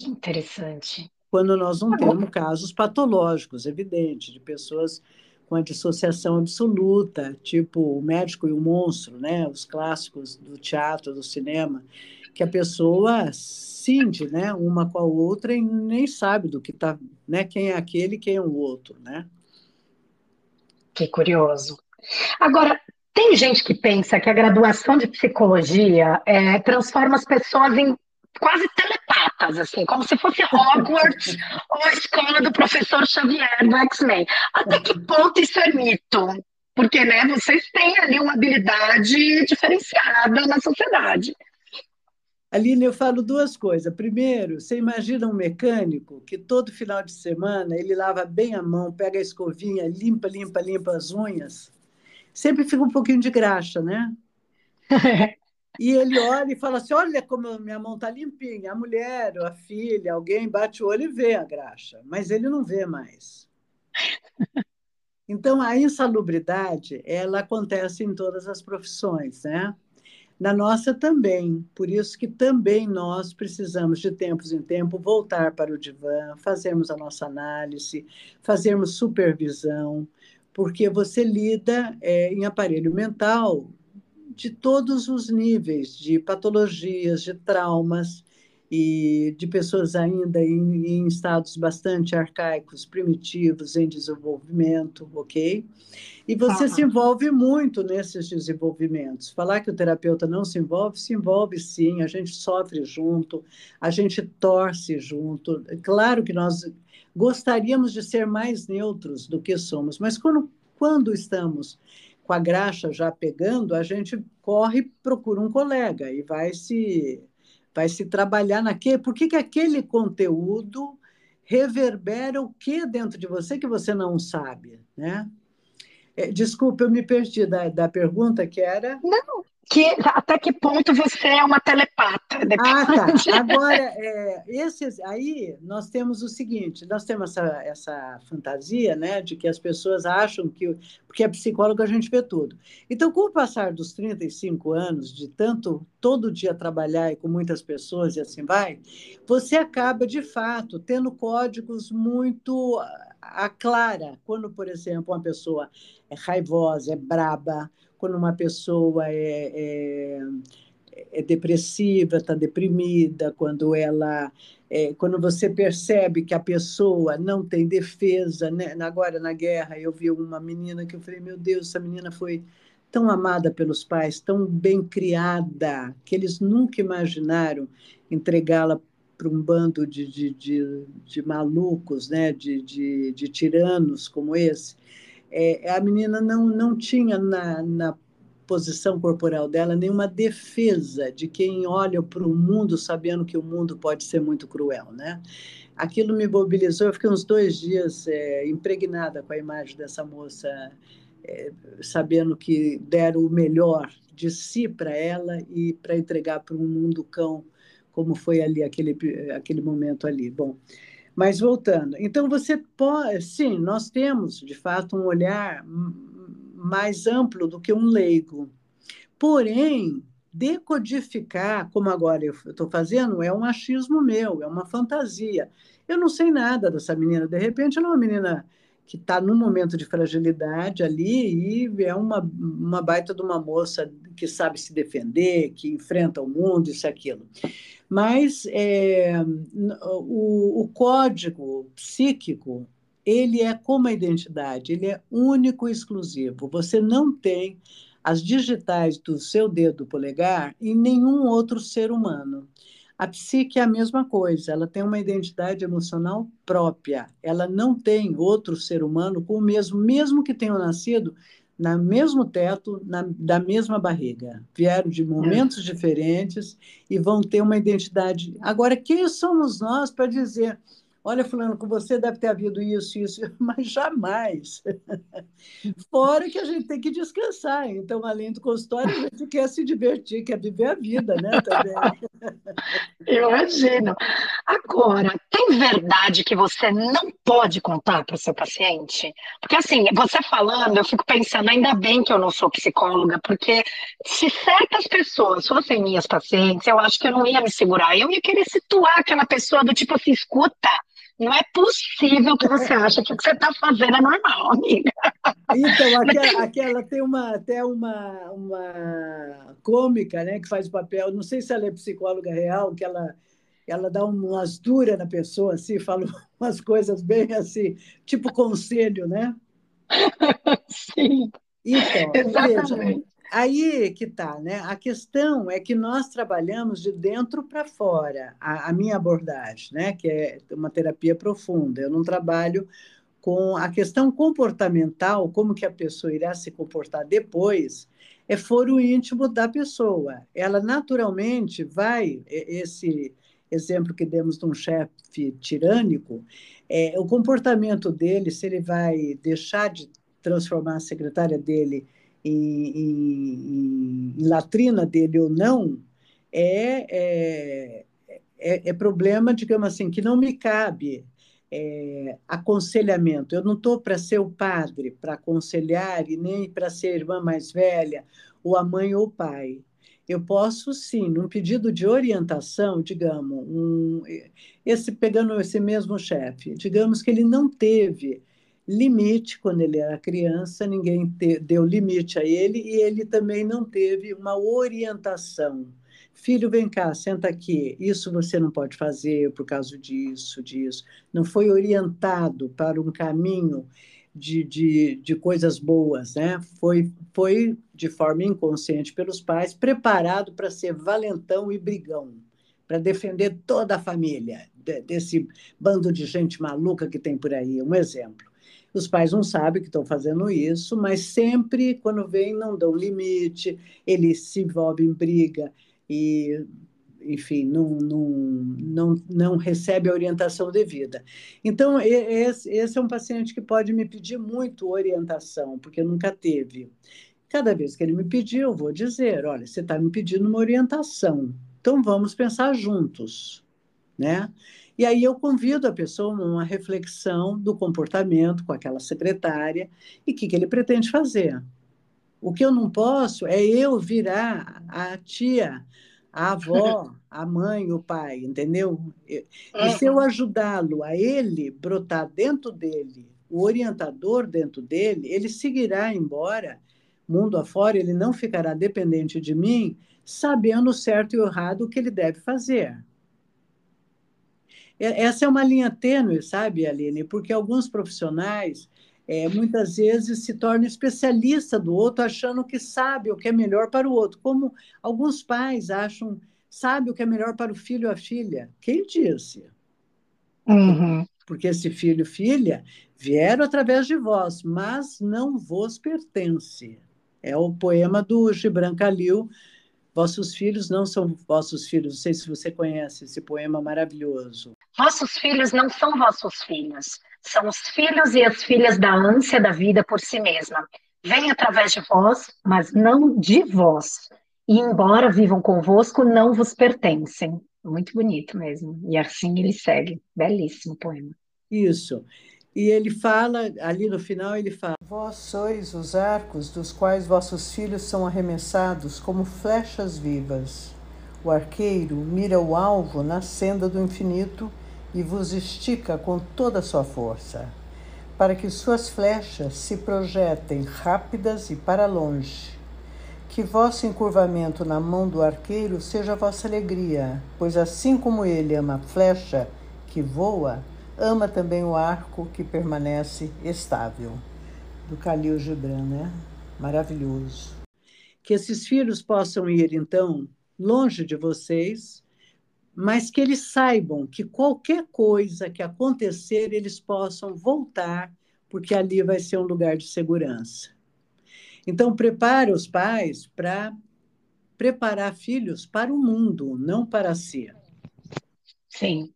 Interessante. Quando nós não temos casos patológicos, evidente, de pessoas com a dissociação absoluta, tipo o médico e o monstro, né? Os clássicos do teatro, do cinema, que a pessoa sente, né, uma com a outra e nem sabe do que tá, né, quem é aquele, quem é o outro, né? Que curioso. Agora, tem gente que pensa que a graduação de psicologia é, transforma as pessoas em quase telepatas, assim, como se fosse Hogwarts ou a escola do professor Xavier do X-Men. Até que ponto isso é mito? Porque, né, vocês têm ali uma habilidade diferenciada na sociedade. Aline, eu falo duas coisas. Primeiro, você imagina um mecânico que todo final de semana ele lava bem a mão, pega a escovinha, limpa, limpa, limpa as unhas. Sempre fica um pouquinho de graxa, né? E ele olha e fala assim: Olha como minha mão está limpinha. A mulher, a filha, alguém bate o olho e vê a graxa, mas ele não vê mais. Então, a insalubridade, ela acontece em todas as profissões, né? Na nossa também, por isso que também nós precisamos de tempos em tempo voltar para o divã, fazermos a nossa análise, fazermos supervisão, porque você lida é, em aparelho mental de todos os níveis, de patologias, de traumas, e de pessoas ainda em, em, estados bastante arcaicos, primitivos, em desenvolvimento, ok? E você se envolve muito nesses desenvolvimentos. Falar que o terapeuta não se envolve, se envolve sim, a gente sofre junto, a gente torce junto. Claro que nós gostaríamos de ser mais neutros do que somos, mas quando, quando estamos com a graxa já pegando, a gente corre, procura um colega e vai se vai se trabalhar naquele. Por que, que aquele conteúdo reverbera o que dentro de você que você não sabe, né? É, desculpa, eu me perdi da, da pergunta que era. Não, que, até que ponto você é uma telepata. Ah, tá. Agora, é, esses, aí nós temos o seguinte, nós temos essa, essa fantasia né, de que as pessoas acham que, porque é psicólogo a gente vê tudo. Então, com o passar dos 35 anos, de tanto todo dia trabalhar e com muitas pessoas e assim vai, você acaba, de fato, tendo códigos muito a clara. Quando, por exemplo, uma pessoa é raivosa, é braba, quando uma pessoa é, é, é depressiva, está deprimida, quando ela é, quando você percebe que a pessoa não tem defesa, né? agora na guerra eu vi uma menina que eu falei, meu Deus, essa menina foi tão amada pelos pais, tão bem criada, que eles nunca imaginaram entregá-la para um bando de, de, de, de, malucos, né? de, de, de tiranos como esse é, a menina não, não tinha na, na posição corporal dela nenhuma defesa de quem olha para o mundo sabendo que o mundo pode ser muito cruel, né? Aquilo me mobilizou, eu fiquei uns dois dias é, impregnada com a imagem dessa moça, é, sabendo que deram o melhor de si para ela e para entregar para um mundo cão, como foi ali aquele, aquele momento ali. Bom, mas voltando, então você pode, sim, nós temos de fato um olhar mais amplo do que um leigo. Porém, decodificar, como agora eu estou fazendo, é um achismo meu, é uma fantasia. Eu não sei nada dessa menina. De repente, ela é uma menina que está num momento de fragilidade ali e é uma, uma baita de uma moça que sabe se defender, que enfrenta o mundo, isso aquilo. Mas é, o, o código psíquico, ele é como a identidade, ele é único e exclusivo. Você não tem as digitais do seu dedo polegar em nenhum outro ser humano. A psique é a mesma coisa, ela tem uma identidade emocional própria. Ela não tem outro ser humano com o mesmo, mesmo que tenham nascido no mesmo teto, na, da mesma barriga. Vieram de momentos é. diferentes e vão ter uma identidade. Agora, quem somos nós para dizer Olha, Fulano, com você deve ter havido isso, isso, mas jamais. Fora que a gente tem que descansar. Então, além do consultório, a gente quer se divertir, quer viver a vida, né? Também. Eu imagino. Agora, tem verdade que você não pode contar para o seu paciente? Porque, assim, você falando, eu fico pensando, ainda bem que eu não sou psicóloga, porque se certas pessoas fossem minhas pacientes, eu acho que eu não ia me segurar. Eu ia querer situar aquela pessoa do tipo assim, escuta não é possível que você acha que o que você está fazendo é normal, amiga. Então, aquela, aquela, tem uma, até uma, uma cômica né, que faz o papel, não sei se ela é psicóloga real, que ela, ela dá umas duras na pessoa, assim, fala umas coisas bem assim, tipo conselho, né? Sim. Então, Exatamente. Veja, Aí que está, né? A questão é que nós trabalhamos de dentro para fora, a, a, minha abordagem, né? Que é uma terapia profunda. Eu não trabalho com a questão comportamental, como que a pessoa irá se comportar depois, é foro íntimo da pessoa. Ela naturalmente vai, esse exemplo que demos de um chefe tirânico, é, o comportamento dele, se ele vai deixar de transformar a secretária dele em, em, latrina dele ou não, é, é, é, é, problema, digamos assim, que não me cabe. é, aconselhamento. Eu não estou para ser o padre, para aconselhar, e nem para ser a irmã mais velha, ou a mãe ou o pai. Eu posso, sim, num pedido de orientação, digamos, um, esse pegando esse mesmo chefe, digamos que ele não teve limite quando ele era criança, ninguém te, deu limite a ele e ele também não teve uma orientação. Filho, vem cá, senta aqui. Isso você não pode fazer por causa disso, disso. Não foi orientado para um caminho de, de, de coisas boas, né? Foi, foi de forma inconsciente pelos pais, preparado para ser valentão e brigão, para defender toda a família desse bando de gente maluca que tem por aí. Um exemplo. Os pais não sabem que estão fazendo isso, mas sempre, quando vem, não dão limite, ele se envolve em briga e, enfim, não, não, não, não recebe a orientação devida. Então, esse é um paciente que pode me pedir muito orientação, porque nunca teve. Cada vez que ele me pedir, eu vou dizer: olha, você está me pedindo uma orientação, então vamos pensar juntos, né? E aí eu convido a pessoa a uma reflexão do comportamento com aquela secretária e o que, que ele pretende fazer. O que eu não posso é eu virar a tia, a avó, a mãe, o pai, entendeu? E se eu ajudá-lo a ele brotar dentro dele, o orientador dentro dele, ele seguirá embora, mundo afora, ele não ficará dependente de mim, sabendo o certo e o errado o que ele deve fazer. Essa é uma linha tênue, sabe, Aline? Porque alguns profissionais é, muitas vezes se tornam especialista do outro, achando que sabe o que é melhor para o outro. Como alguns pais acham, sabe o que é melhor para o filho ou a filha. Quem disse? Uhum. Porque esse filho e filha vieram através de vós, mas não vos pertence. É o poema do Gibran Khalil, Vossos filhos não são vossos filhos. Não sei se você conhece esse poema maravilhoso. Vossos filhos não são vossos filhos. São os filhos e as filhas da ânsia da vida por si mesma. Vêm através de vós, mas não de vós. E embora vivam convosco, não vos pertencem. Muito bonito mesmo. E assim ele segue. Belíssimo poema. Isso. E ele fala, ali no final, ele fala: Vós sois os arcos dos quais vossos filhos são arremessados como flechas vivas. O arqueiro mira o alvo na senda do infinito e vos estica com toda a sua força, para que suas flechas se projetem rápidas e para longe. Que vosso encurvamento na mão do arqueiro seja vossa alegria, pois assim como ele ama a flecha que voa, ama também o arco que permanece estável. Do Khalil Gibran, né? Maravilhoso. Que esses filhos possam ir, então, longe de vocês, mas que eles saibam que qualquer coisa que acontecer, eles possam voltar, porque ali vai ser um lugar de segurança. Então, prepare os pais para preparar filhos para o mundo, não para si. Sim.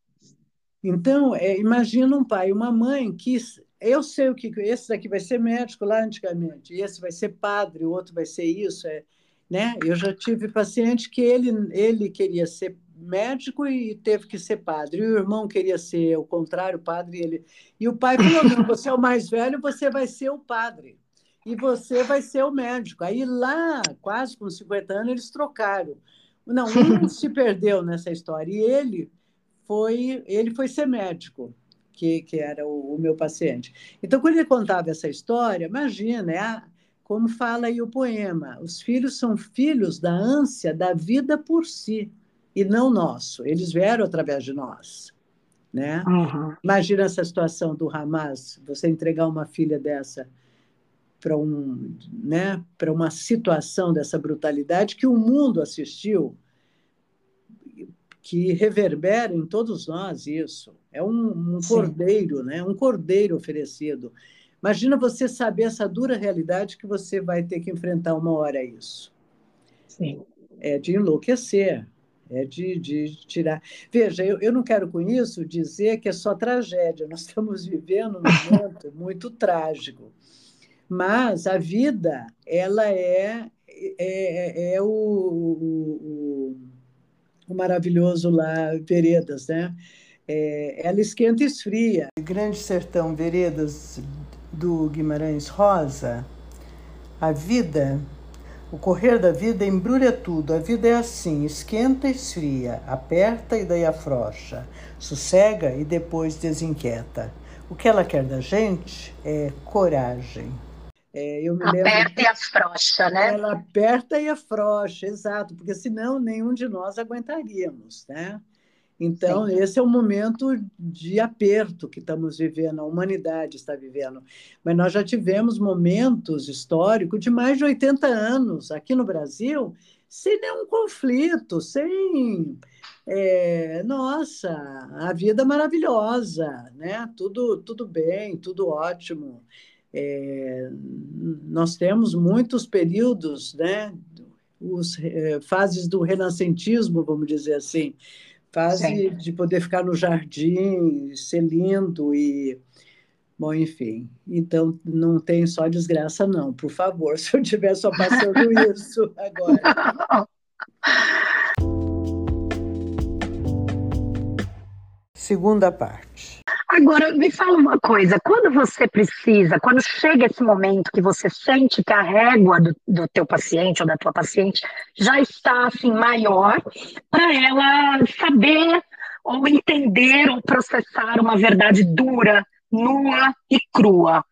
Então, é, imagina um pai e uma mãe que eu sei o que esse daqui vai ser médico lá antigamente, esse vai ser padre, o outro vai ser isso, é, né? Eu já tive paciente que ele ele queria ser médico e teve que ser padre. E o irmão queria ser o contrário, padre, e ele e o pai falou: "Não, você é o mais velho, você vai ser o padre e você vai ser o médico". Aí lá, quase com 50 anos, eles trocaram. Não, um se perdeu nessa história e ele foi ele foi ser médico, que, que era o, o meu paciente. Então, quando ele contava essa história, imagina, é a, como fala aí o poema, os filhos são filhos da ânsia da vida por si e não nosso. Eles vieram através de nós. Né? Uhum. Imagina essa situação do Hamas, você entregar uma filha dessa para um, né, para uma situação dessa brutalidade que o mundo assistiu que reverbera em todos nós isso. É um, um cordeiro, né? um cordeiro oferecido. Imagina você saber essa dura realidade que você vai ter que enfrentar uma hora isso. Sim. É de enlouquecer, é de, de tirar. Veja, eu, eu não quero com isso dizer que é só tragédia, nós estamos vivendo um momento muito trágico. Mas a vida, ela é, é, é o, o o maravilhoso lá, Veredas, né? é, ela esquenta e esfria. Grande Sertão, Veredas do Guimarães Rosa, a vida, o correr da vida embrulha tudo. A vida é assim: esquenta e esfria, aperta e daí afrouxa, sossega e depois desinquieta. O que ela quer da gente é coragem. É, eu me aperta lembro... e afrouxa, né? Ela aperta e afrouxa, exato, porque senão nenhum de nós aguentaríamos, né? Então, Sim. esse é um momento de aperto que estamos vivendo, a humanidade está vivendo. Mas nós já tivemos momentos históricos de mais de 80 anos aqui no Brasil, sem nenhum conflito, sem. É, nossa, a vida maravilhosa, né? Tudo, tudo bem, tudo ótimo. É, nós temos muitos períodos, né? Os, é, fases do renascentismo, vamos dizer assim, fase Sim. de poder ficar no jardim, ser lindo e bom, enfim. Então não tem só desgraça não, por favor, se eu estiver só passando isso agora. Segunda parte. Agora, me fala uma coisa, quando você precisa, quando chega esse momento que você sente que a régua do, do teu paciente ou da tua paciente já está assim maior, para ela saber ou entender ou processar uma verdade dura, nua e crua.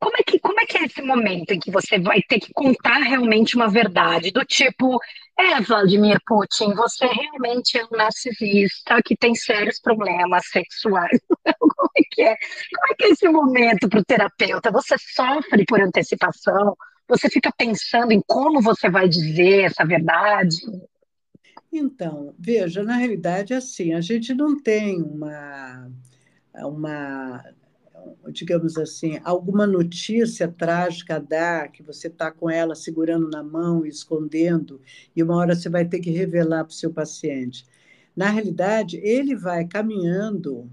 Como é, que, como é que é esse momento em que você vai ter que contar realmente uma verdade? Do tipo, é, Vladimir Putin, você realmente é um narcisista que tem sérios problemas sexuais. como é que é? Como é que é esse momento para o terapeuta? Você sofre por antecipação? Você fica pensando em como você vai dizer essa verdade? Então, veja, na realidade, assim, a gente não tem uma, uma digamos assim, alguma notícia trágica a dar, que você está com ela segurando na mão, escondendo, e uma hora você vai ter que revelar para o seu paciente. Na realidade, ele vai caminhando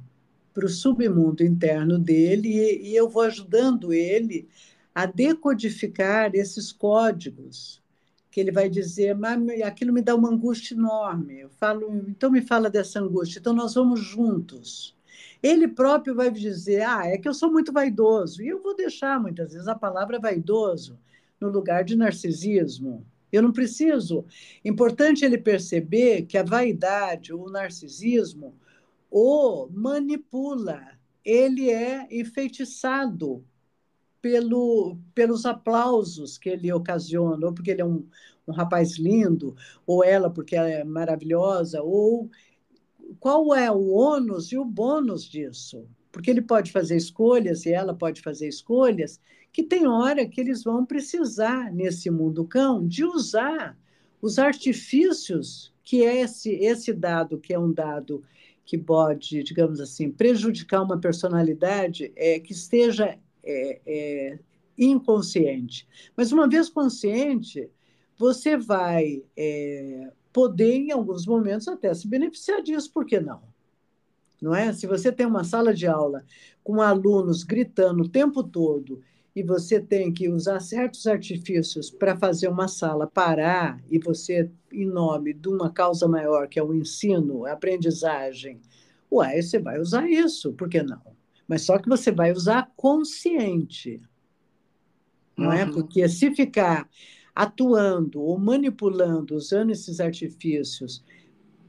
para o submundo interno dele e, e eu vou ajudando ele a decodificar esses códigos que ele vai dizer, mas aquilo me dá uma angústia enorme. Eu falo, então me fala dessa angústia. Então nós vamos juntos. Ele próprio vai dizer: ah, é que eu sou muito vaidoso. E eu vou deixar, muitas vezes, a palavra vaidoso no lugar de narcisismo. Eu não preciso. Importante ele perceber que a vaidade, o narcisismo, o manipula. Ele é enfeitiçado pelo, pelos aplausos que ele ocasiona, ou porque ele é um, um rapaz lindo, ou ela porque ela é maravilhosa, ou qual é o ônus e o bônus disso? Porque ele pode fazer escolhas e ela pode fazer escolhas que tem hora que eles vão precisar, nesse mundo cão, de usar os artifícios que é esse, esse dado, que é um dado que pode, digamos assim, prejudicar uma personalidade é, que esteja é, é, inconsciente. Mas uma vez consciente, você vai é, poder, em alguns momentos, até se beneficiar disso, por que não? Não é? Se você tem uma sala de aula com alunos gritando o tempo todo e você tem que usar certos artifícios para fazer uma sala parar e você, em nome de uma causa maior, que é o ensino, a aprendizagem, ué, você vai usar isso, por que não? Mas só que você vai usar consciente, não é? uhum. é? Porque se ficar atuando ou manipulando, usando esses artifícios,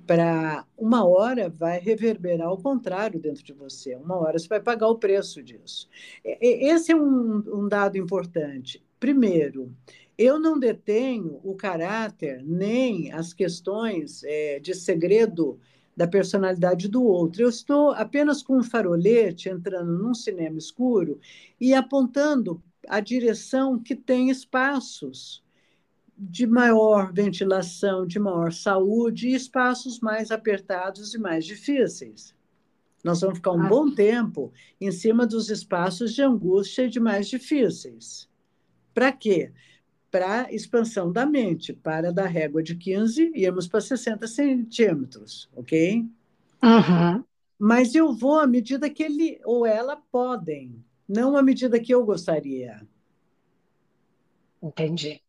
para uma hora vai reverberar ao contrário dentro de você, uma hora você vai pagar o preço disso. Esse é um, um dado importante. Primeiro, eu não detenho o caráter nem as questões é, de segredo da personalidade do outro. Eu estou apenas com um farolete entrando num cinema escuro e apontando a direção que tem espaços de maior ventilação, de maior saúde e espaços mais apertados e mais difíceis. Nós vamos ficar um ah. bom tempo em cima dos espaços de angústia e de mais difíceis. Para quê? Para expansão da mente, para da régua de 15 irmos para 60 centímetros, ok? Uhum. Mas eu vou à medida que ele ou ela podem, não à medida que eu gostaria. Entendi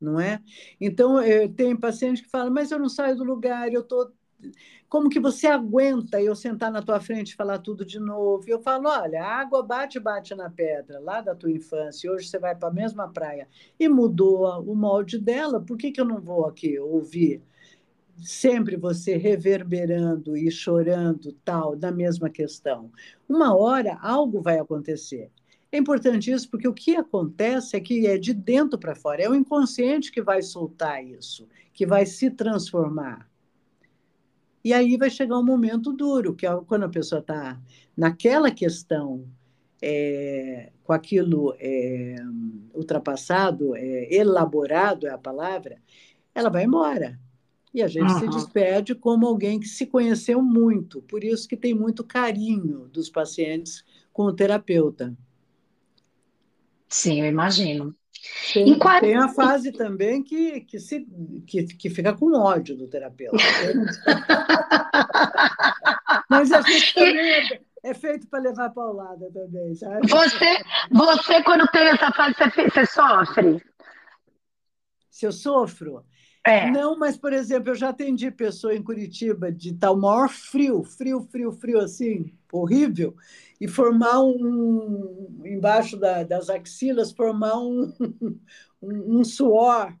não é? Então, tem paciente que fala, mas eu não saio do lugar, eu estou como que você aguenta eu sentar na tua frente e falar tudo de novo? E eu falo, olha, a água bate, bate na pedra, lá da tua infância, hoje você vai para a mesma praia e mudou o molde dela, por que, que eu não vou aqui ouvir sempre você reverberando e chorando tal da mesma questão? Uma hora algo vai acontecer. É importante isso porque o que acontece é que é de dentro para fora, é o inconsciente que vai soltar isso, que vai se transformar. E aí vai chegar um momento duro, que é quando a pessoa está naquela questão, é, com aquilo é, ultrapassado, é, elaborado é a palavra, ela vai embora. E a gente uhum. se despede como alguém que se conheceu muito. Por isso que tem muito carinho dos pacientes com o terapeuta. Sim, eu imagino. Tem, qual... tem a fase também que, que, se, que, que fica com ódio do terapeuta. Mas a gente também é, é feito para levar paulada também, sabe? Você, você, quando tem essa fase, você, você sofre? Se eu sofro? É. Não, mas, por exemplo, eu já atendi pessoa em Curitiba de tal maior frio, frio, frio, frio, assim, horrível, e formar um, embaixo da, das axilas, formar um, um, um, suor.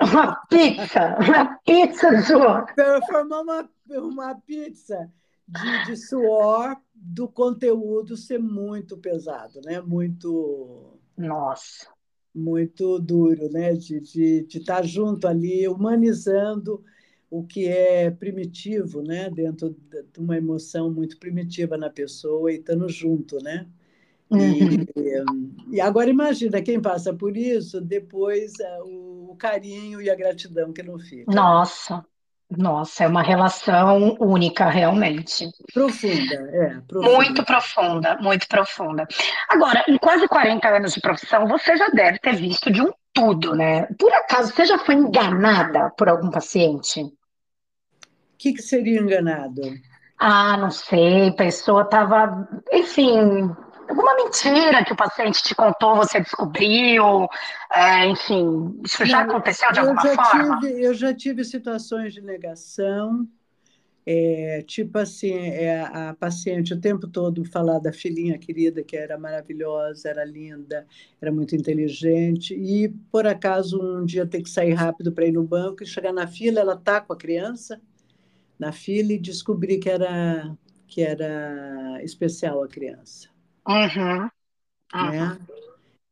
Uma pizza, uma pizza de suor. Formar uma, uma pizza de, de suor do conteúdo ser muito pesado, né? Muito. Nossa muito duro, né? de, de, de estar junto ali, humanizando o que é primitivo, né? dentro de uma emoção muito primitiva na pessoa e estando junto, né? Uhum. E, e, agora imagina quem passa por isso, depois é, o, o carinho e a gratidão que não fica. Nossa, nossa, é uma relação única, realmente. Profunda, é. Profunda. Muito profunda, muito profunda. Agora, em quase 40 anos de profissão, você já deve ter visto de um tudo, né? Por acaso, você já foi enganada por algum paciente? O que, que seria enganado? Ah, não sei, a pessoa estava, enfim, alguma mentira que o paciente te contou, você descobriu, é, enfim, isso já Não, aconteceu de alguma forma? Tive, eu já tive situações de negação, é, tipo assim, é, a paciente o tempo todo falar da filhinha querida, que era maravilhosa, era linda, era muito inteligente, e por acaso um dia ter que sair rápido para ir no banco e chegar na fila, ela tá com a criança na fila e descobrir que era que era especial a criança. Uhum. Uhum. Né?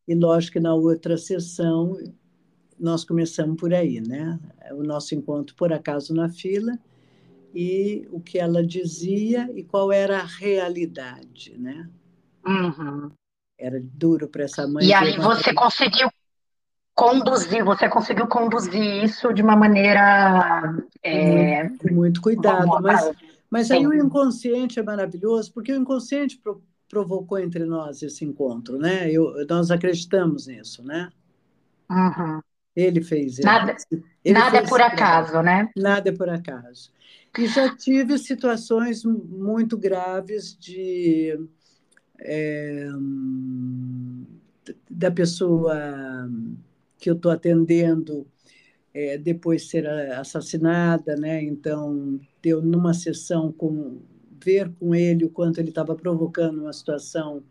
E lógico que na outra sessão nós começamos por aí, né? O nosso encontro por acaso na fila e o que ela dizia e qual era a realidade, né? Uhum. Era duro para essa mãe. E aí você conseguiu conduzir, você conseguiu conduzir isso de uma maneira é... muito, muito, cuidado, mas, mas aí o inconsciente é maravilhoso porque o inconsciente provocou entre nós esse encontro, né? Eu, nós acreditamos nisso, né? Uhum. Ele fez. Nada, ele nada é fez é por acaso, né? Nada é por acaso. E já tive situações muito graves de é, da pessoa que eu estou atendendo é, depois ser assassinada, né? Então, deu numa sessão com ver com ele o quanto ele estava provocando uma situação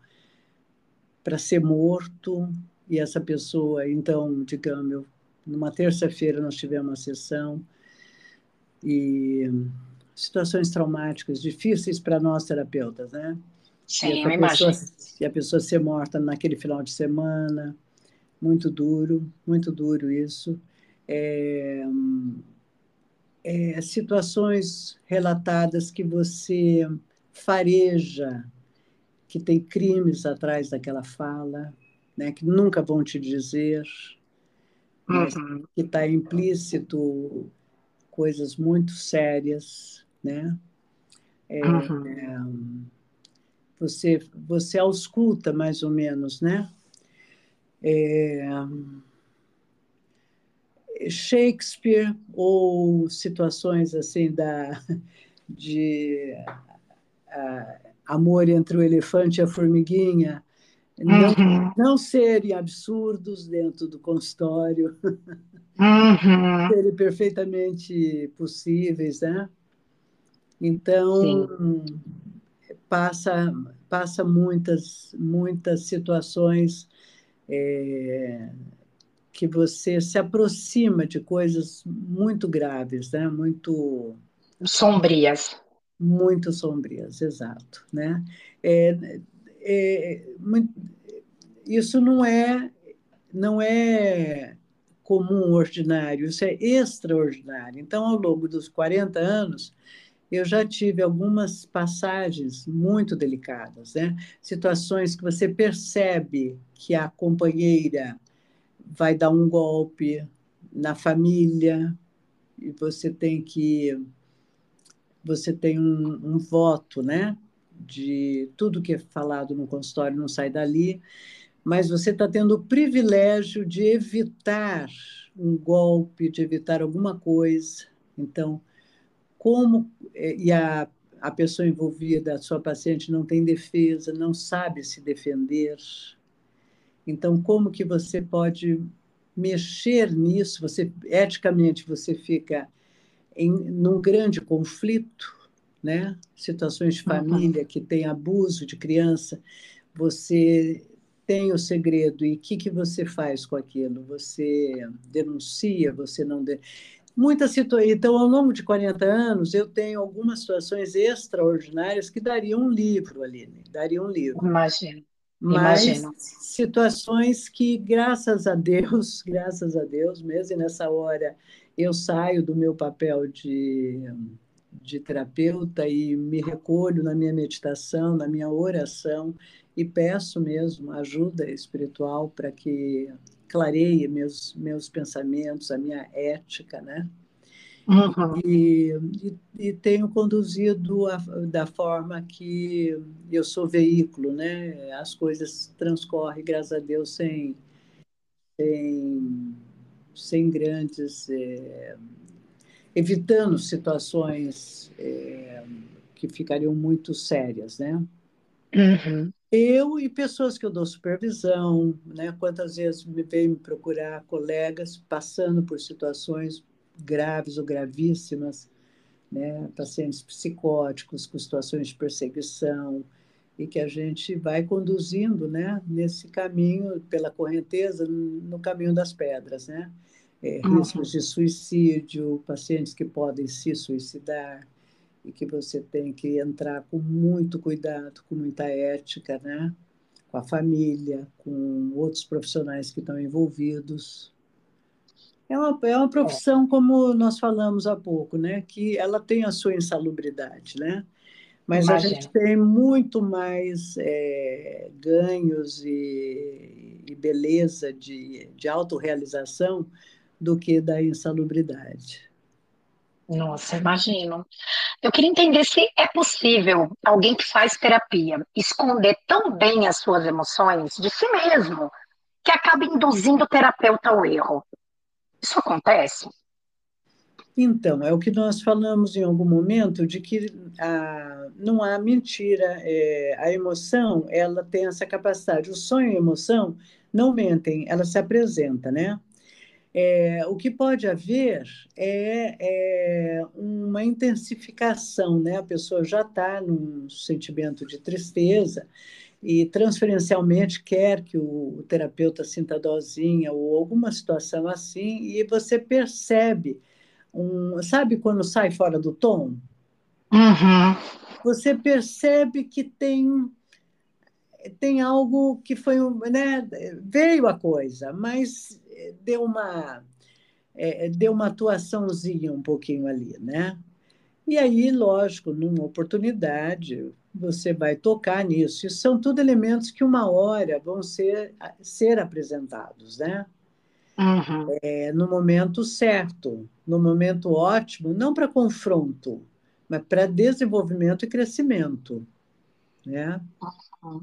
para ser morto e essa pessoa, então, digamos, numa terça-feira nós tivemos uma sessão e situações traumáticas difíceis para nós terapeutas, né? Sim, eu imagino. E a pessoa ser morta naquele final de semana, muito duro, muito duro isso. É, é, situações relatadas que você fareja, que tem crimes atrás daquela fala, né, que nunca vão te dizer, uhum. que está implícito coisas muito sérias, né? É, uhum. é, você você ausculta mais ou menos, né? É, Shakespeare ou situações assim da de amor entre o elefante e a formiguinha não, uhum. não serem absurdos dentro do consultório, uhum. serem perfeitamente possíveis, né? Então, Sim. passa passa muitas muitas situações é, que você se aproxima de coisas muito graves, né? Muito sombrias. Muito sombrias, exato, né? É, é, muito, isso não é não é comum, ordinário, isso é extraordinário. Então, ao longo dos 40 anos, eu já tive algumas passagens muito delicadas, né? Situações que você percebe que a companheira vai dar um golpe na família e você tem que você tem um, um voto, né? De tudo que é falado no consultório não sai dali, mas você está tendo o privilégio de evitar um golpe, de evitar alguma coisa. Então, como é, e a, a pessoa envolvida, a sua paciente, não tem defesa, não sabe se defender. Então, como que você pode mexer nisso? Você eticamente você fica em num grande conflito, né? Situações de família uhum. que tem abuso de criança, você tem o segredo e o que, que você faz com aquilo? Você denuncia, você não. De... Muitas situações. Então, ao longo de 40 anos, eu tenho algumas situações extraordinárias que dariam um livro, Aline, dariam um livro. Imagino. Mas Imagino. situações que, graças a Deus, graças a Deus mesmo, e nessa hora eu saio do meu papel de, de terapeuta e me recolho na minha meditação, na minha oração e peço mesmo ajuda espiritual para que clareie meus, meus pensamentos, a minha ética, né? Uhum. E, e, e, tenho conduzido a, da forma que eu sou veículo, né? As coisas transcorrem, graças a Deus, sem, sem, sem grandes. É, evitando situações é, que ficariam muito sérias, né? Uhum. Eu e pessoas que eu dou supervisão, né? Quantas vezes me vêm me procurar colegas passando por situações graves ou gravíssimas, né? Pacientes psicóticos com situações de perseguição e que a gente vai conduzindo, né? Nesse caminho pela correnteza, no caminho das pedras, né? É, riscos de suicídio, pacientes que podem se suicidar, e que você tem que entrar com muito cuidado, com muita ética, né? com a família, com outros profissionais que estão envolvidos. É uma, é uma profissão, como nós falamos há pouco, né? que ela tem a sua insalubridade, né? mas Imagina. a gente tem muito mais é, ganhos e, e, beleza de, de autorrealização do que da insalubridade. Nossa, imagino. Eu queria entender se é possível alguém que faz terapia esconder tão bem as suas emoções de si mesmo que acaba induzindo o terapeuta ao erro. Isso acontece? Então, é o que nós falamos em algum momento de que a, não há mentira. É, a emoção, ela tem essa capacidade. O sonho e a emoção não mentem, ela se apresenta, né? É, o que pode haver é, é, uma intensificação, né? A pessoa já está num sentimento de tristeza e transferencialmente quer que o, terapeuta sinta dozinha ou alguma situação assim, e você percebe um, sabe quando sai fora do tom? Uhum. Você percebe que tem tem algo que foi, né, veio a coisa, mas deu uma é, deu uma atuaçãozinha um pouquinho ali, né? E aí, lógico, numa oportunidade, você vai tocar nisso. Isso são tudo elementos que uma hora vão ser, ser apresentados, né? Uhum. É, no momento certo, no momento ótimo, não para confronto, mas para desenvolvimento e crescimento, né? Uhum.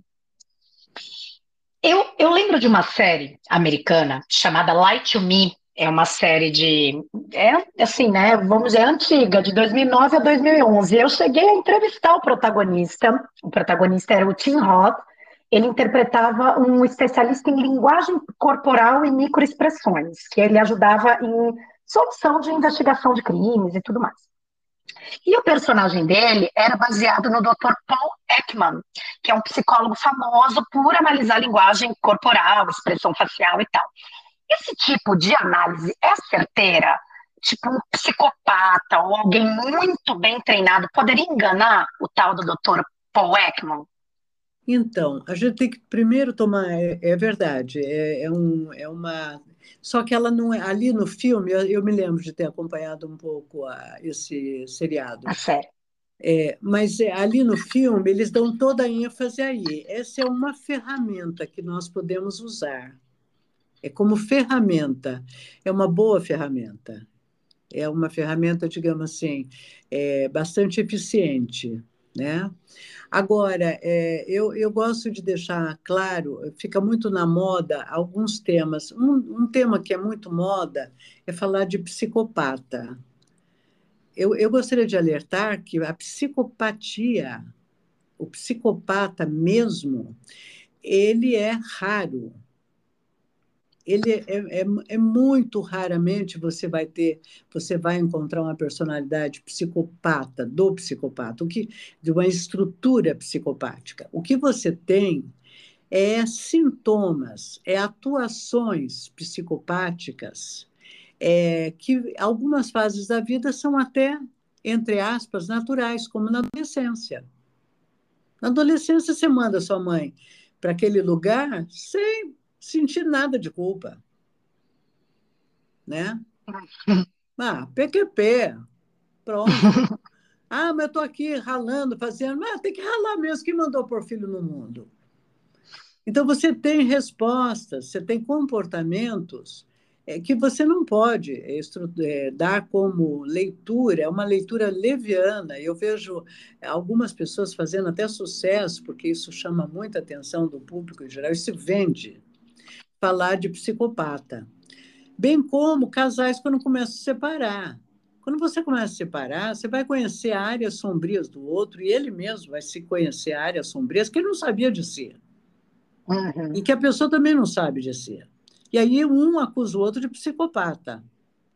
Eu, eu lembro de uma série americana chamada Light to Me. É uma série de. É assim, né? Vamos dizer, antiga, de 2009 a 2011. Eu cheguei a entrevistar o protagonista. O protagonista era o Tim Roth. Ele interpretava um especialista em linguagem corporal e microexpressões, que ele ajudava em solução de investigação de crimes e tudo mais. E o personagem dele era baseado no Dr. Paul Ekman, que é um psicólogo famoso por analisar linguagem corporal, expressão facial e tal. Esse tipo de análise é certeira? Tipo, um psicopata ou alguém muito bem treinado poderia enganar o tal do Dr. Paul Ekman? Então, a gente tem que primeiro tomar, é, é verdade, é, é, um, é uma. Só que ela não é. Ali no filme, eu, eu me lembro de ter acompanhado um pouco a, esse seriado. A série. É, mas é, ali no filme, eles dão toda a ênfase aí. Essa é uma ferramenta que nós podemos usar. É como ferramenta, é uma boa ferramenta. É uma ferramenta, digamos assim, é, bastante eficiente. Né? Agora, é, eu, eu gosto de deixar claro, fica muito na moda alguns temas. Um, um tema que é muito moda é falar de psicopata. Eu, eu gostaria de alertar que a psicopatia, o psicopata mesmo, ele é raro ele é, é, é, muito raramente você vai ter, você vai encontrar uma personalidade psicopata, do psicopata, o que, de uma estrutura psicopática. O que você tem é sintomas, é atuações psicopáticas é, que algumas fases da vida são até, entre aspas, naturais, como na adolescência. Na adolescência, você manda sua mãe para aquele lugar sem sentir nada de culpa. Né? Ah, PQP, pronto. Ah, mas eu estou aqui ralando, fazendo. Mas tem que ralar mesmo. Quem mandou pôr filho no mundo? Então, você tem respostas, você tem comportamentos é, que você não pode é, é, dar como leitura, é uma leitura leviana. Eu vejo algumas pessoas fazendo até sucesso, porque isso chama muita atenção do público em geral, isso vende falar de psicopata. Bem como casais quando começam a se separar. Quando você começa a se separar, você vai conhecer áreas sombrias do outro e ele mesmo vai se conhecer áreas sombrias que ele não sabia de si. Uhum. E que a pessoa também não sabe de si. E aí um acusa o outro de psicopata.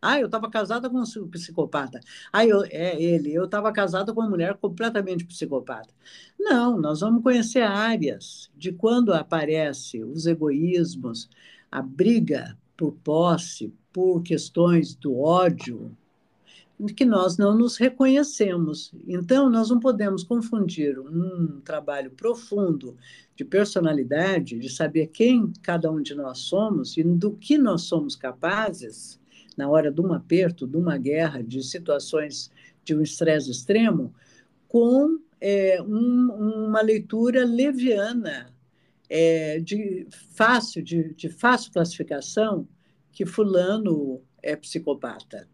Ah, eu estava casada com um psicopata. Ah, eu, é ele. Eu estava casada com uma mulher completamente psicopata. Não, nós vamos conhecer áreas de quando aparece os egoísmos, a briga por posse, por questões do ódio, que nós não nos reconhecemos. Então, nós não podemos confundir um trabalho profundo de personalidade, de saber quem cada um de nós somos e do que nós somos capazes na hora de um aperto, de uma guerra, de situações de um estresse extremo, com é, um, uma leitura leviana, é, de fácil, de, de fácil classificação, que fulano é psicopata.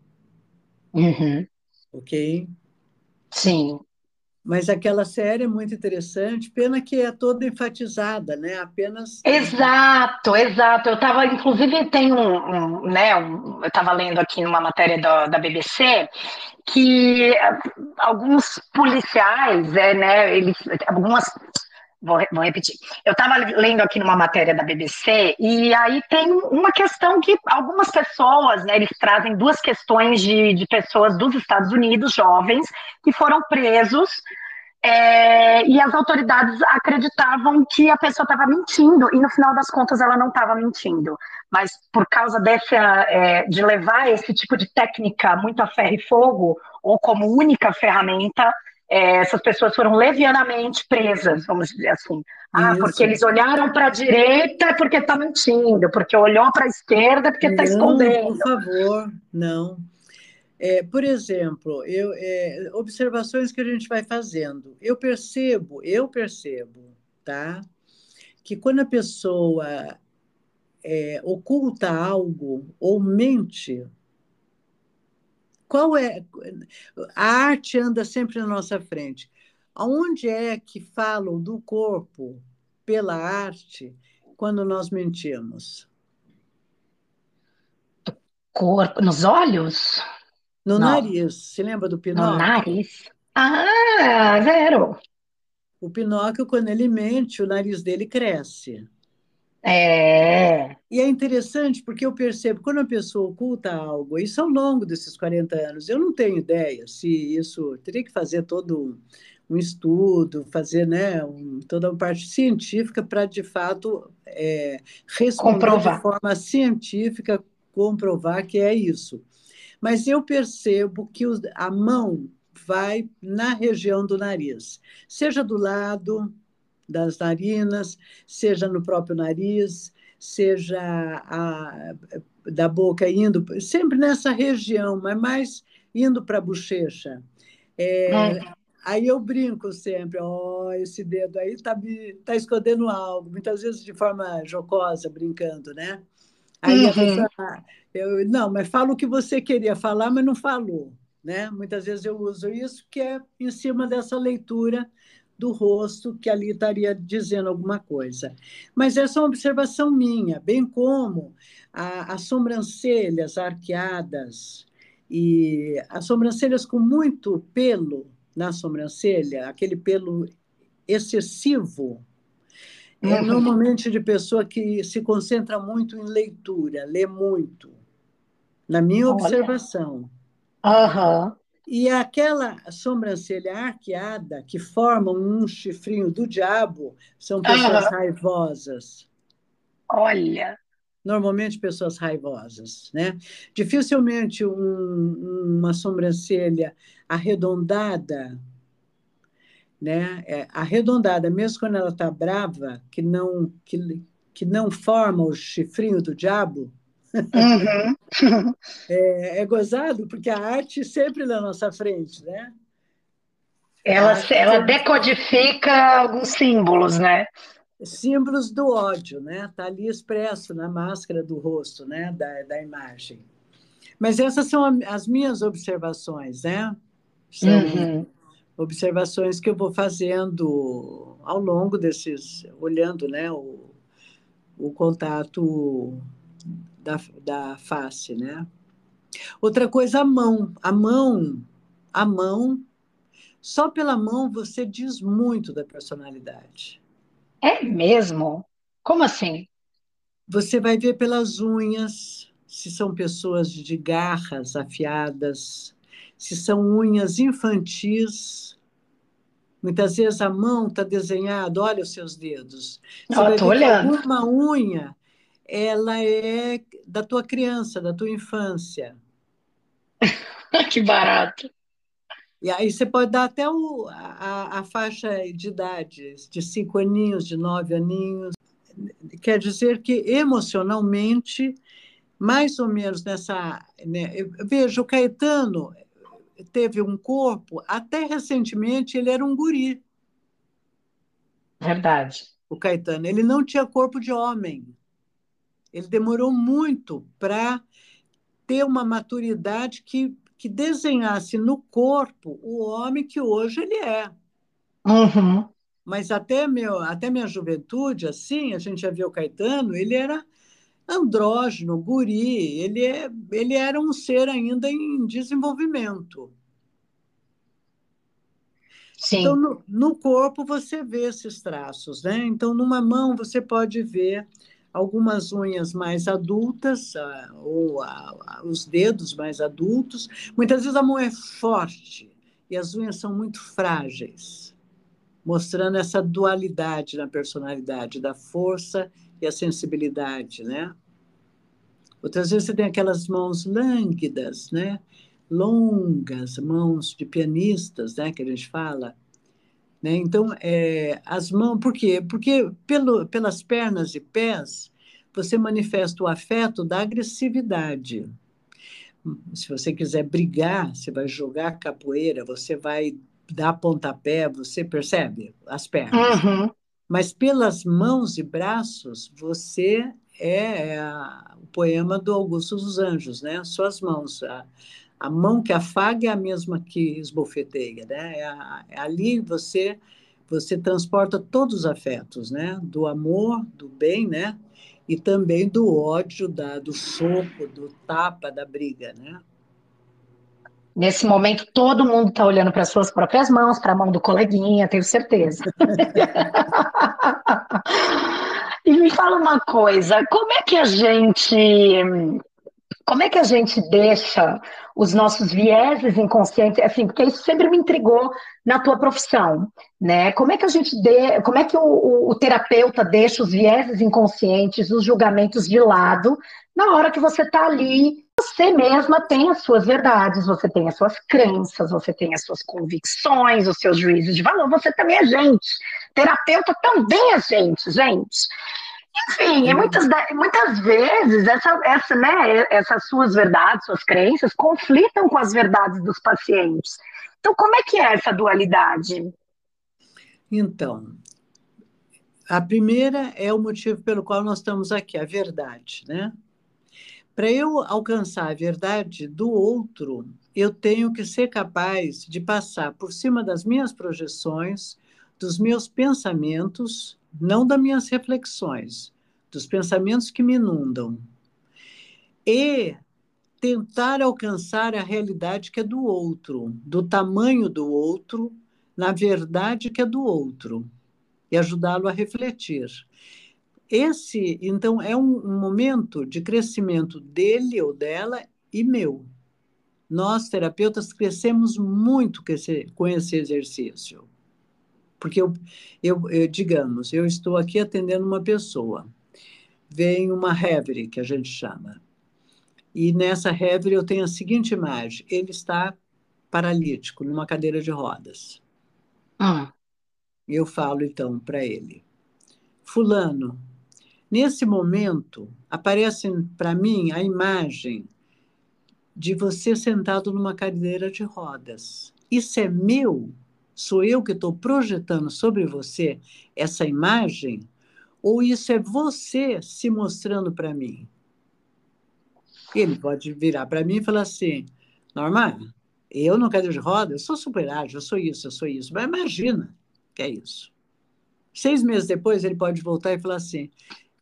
Uhum. Ok? Sim. Mas aquela série é muito interessante, pena que é toda enfatizada, né? Apenas. Exato, exato. Eu estava, inclusive, tem um, um né? Um, eu estava lendo aqui numa matéria da, da BBC que alguns policiais, é, né? Eles, algumas Vou, vou, repetir. Eu estava lendo aqui numa matéria da BBC e aí tem uma questão que algumas pessoas, né, eles trazem duas questões de, de pessoas dos Estados Unidos, jovens, que foram presos é, e as autoridades acreditavam que a pessoa estava mentindo e no final das contas ela não estava mentindo. Mas por causa dessa, é, de levar esse tipo de técnica muito a ferro e fogo ou como única ferramenta, é, essas pessoas foram levianamente presas, vamos dizer assim. Ah, Isso. porque eles olharam para a direita porque está mentindo, porque olhou para a esquerda porque está escondendo. Por favor, não. É, por exemplo, eu, é, observações que a gente vai fazendo. Eu percebo, eu percebo, tá? Que quando a pessoa é, oculta algo ou mente, qual é a arte anda sempre na nossa frente? Aonde é que falam do corpo pela arte quando nós mentimos? Corpo, nos olhos? No Não. nariz. Se lembra do Pinóquio? No nariz. Ah, zero. O Pinóquio, quando ele mente, o nariz dele cresce. É. E é interessante porque eu percebo, quando a pessoa oculta algo, isso ao longo desses 40 anos, eu não tenho ideia se isso. Teria que fazer todo um estudo, fazer né, um, toda uma parte científica para, de fato, é, responder comprovar. de forma científica, comprovar que é isso. Mas eu percebo que a mão vai na região do nariz, seja do lado das narinas, seja no próprio nariz, seja a, da boca indo, sempre nessa região, mas mais indo para a bochecha. É, é. Aí eu brinco sempre, ó, oh, esse dedo aí está tá escondendo algo, muitas vezes de forma jocosa, brincando, né? Aí uhum. a pessoa, eu, não, mas fala o que você queria falar, mas não falou, né? Muitas vezes eu uso isso, que é em cima dessa leitura do rosto que ali estaria dizendo alguma coisa. Mas essa é uma observação minha, bem como a, as sobrancelhas arqueadas e as sobrancelhas com muito pelo, na sobrancelha, aquele pelo excessivo, é uhum. normalmente de pessoa que se concentra muito em leitura, lê muito, na minha Olha. observação. Uhum. E aquela sobrancelha arqueada que formam um chifrinho do diabo são pessoas uhum. raivosas. Olha! Normalmente pessoas raivosas, né? Dificilmente um, uma sobrancelha arredondada, né? É, arredondada, mesmo quando ela está brava, que não que, que não forma o chifrinho do diabo. Uhum. é, é gozado porque a arte sempre na nossa frente, né? Ela, ela decodifica alguns símbolos, né? Símbolos do ódio, né? Está ali expresso na máscara do rosto, né? Da, da imagem. Mas essas são as minhas observações, né? São uhum. observações que eu vou fazendo ao longo desses, olhando né, o, o contato da, da face, né? Outra coisa, a mão. A mão, a mão, só pela mão você diz muito da personalidade. É mesmo? Como assim? Você vai ver pelas unhas, se são pessoas de garras afiadas, se são unhas infantis. Muitas vezes a mão está desenhada, olha os seus dedos. Você oh, vai olhando. Uma unha, ela é da tua criança, da tua infância. que barato. E aí você pode dar até o, a, a faixa de idade, de cinco aninhos, de nove aninhos. Quer dizer que emocionalmente, mais ou menos nessa. Né, veja, o Caetano teve um corpo, até recentemente ele era um guri. Verdade. O Caetano, ele não tinha corpo de homem. Ele demorou muito para ter uma maturidade que, que desenhasse no corpo o homem que hoje ele é. Uhum. Mas até, meu, até minha juventude, assim, a gente já viu o Caetano, ele era andrógeno, guri, ele, é, ele era um ser ainda em desenvolvimento. Sim. Então, no, no, corpo você vê esses traços, né? Então, numa mão você pode ver algumas unhas mais adultas, ou os dedos mais adultos. Muitas vezes a mão é forte e as unhas são muito frágeis, mostrando essa dualidade na personalidade, da força e a sensibilidade, né? Outras vezes você tem aquelas mãos lânguidas, né? longas, mãos de pianistas, né? Que a gente fala. Né? Então, é, as mãos, por quê? Porque pelo, pelas pernas e pés você manifesta o afeto da agressividade. Se você quiser brigar, você vai jogar capoeira, você vai dar pontapé, você percebe as pernas. Uhum. Mas pelas mãos e braços, você é, é a, o poema do Augusto dos Anjos, né? Suas mãos. A, a mão que afaga é a mesma que esbofeteia, né? É, é ali você você transporta todos os afetos, né? Do amor, do bem, né? E também do ódio, da, do soco, do tapa, da briga, né? Nesse momento, todo mundo está olhando para suas próprias mãos, para a mão do coleguinha, tenho certeza. e me fala uma coisa, como é que a gente como é que a gente deixa os nossos vieses inconscientes, assim, porque isso sempre me intrigou na tua profissão, né? Como é que a gente de, como é que o, o, o terapeuta deixa os vieses inconscientes, os julgamentos de lado, na hora que você está ali, você mesma tem as suas verdades, você tem as suas crenças, você tem as suas convicções, os seus juízos de valor, você também é gente. Terapeuta também é gente, gente. Enfim, muitas, muitas vezes essa, essa, né, essas suas verdades, suas crenças, conflitam com as verdades dos pacientes. Então, como é que é essa dualidade? Então, a primeira é o motivo pelo qual nós estamos aqui, a verdade, né? Para eu alcançar a verdade do outro, eu tenho que ser capaz de passar por cima das minhas projeções, dos meus pensamentos não das minhas reflexões, dos pensamentos que me inundam, e tentar alcançar a realidade que é do outro, do tamanho do outro, na verdade que é do outro, e ajudá-lo a refletir. Esse, então, é um, um momento de crescimento dele ou dela e meu. Nós, terapeutas, crescemos muito com esse, com esse exercício. Porque eu, eu, eu, digamos, eu estou aqui atendendo uma pessoa, vem uma Hevery, que a gente chama, e nessa Hevery eu tenho a seguinte imagem: ele está paralítico, numa cadeira de rodas. Ah. Eu falo então para ele, Fulano, nesse momento aparece para mim a imagem de você sentado numa cadeira de rodas. Isso é meu Sou eu que estou projetando sobre você essa imagem? Ou isso é você se mostrando para mim? Ele pode virar para mim e falar assim: Norma, eu não quero de roda, eu sou super ágil, eu sou isso, eu sou isso. Mas imagina que é isso. Seis meses depois, ele pode voltar e falar assim: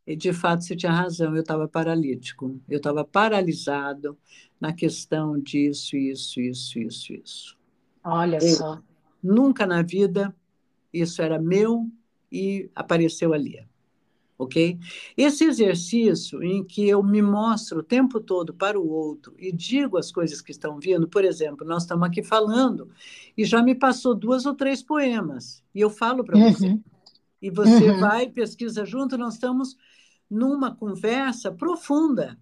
de fato, você tinha razão, eu estava paralítico, eu estava paralisado na questão disso, isso, isso, isso, isso. Olha eu, só. Nunca na vida isso era meu e apareceu ali. Ok? Esse exercício em que eu me mostro o tempo todo para o outro e digo as coisas que estão vindo, por exemplo, nós estamos aqui falando e já me passou duas ou três poemas e eu falo para uhum. você. E você uhum. vai, pesquisa junto, nós estamos numa conversa profunda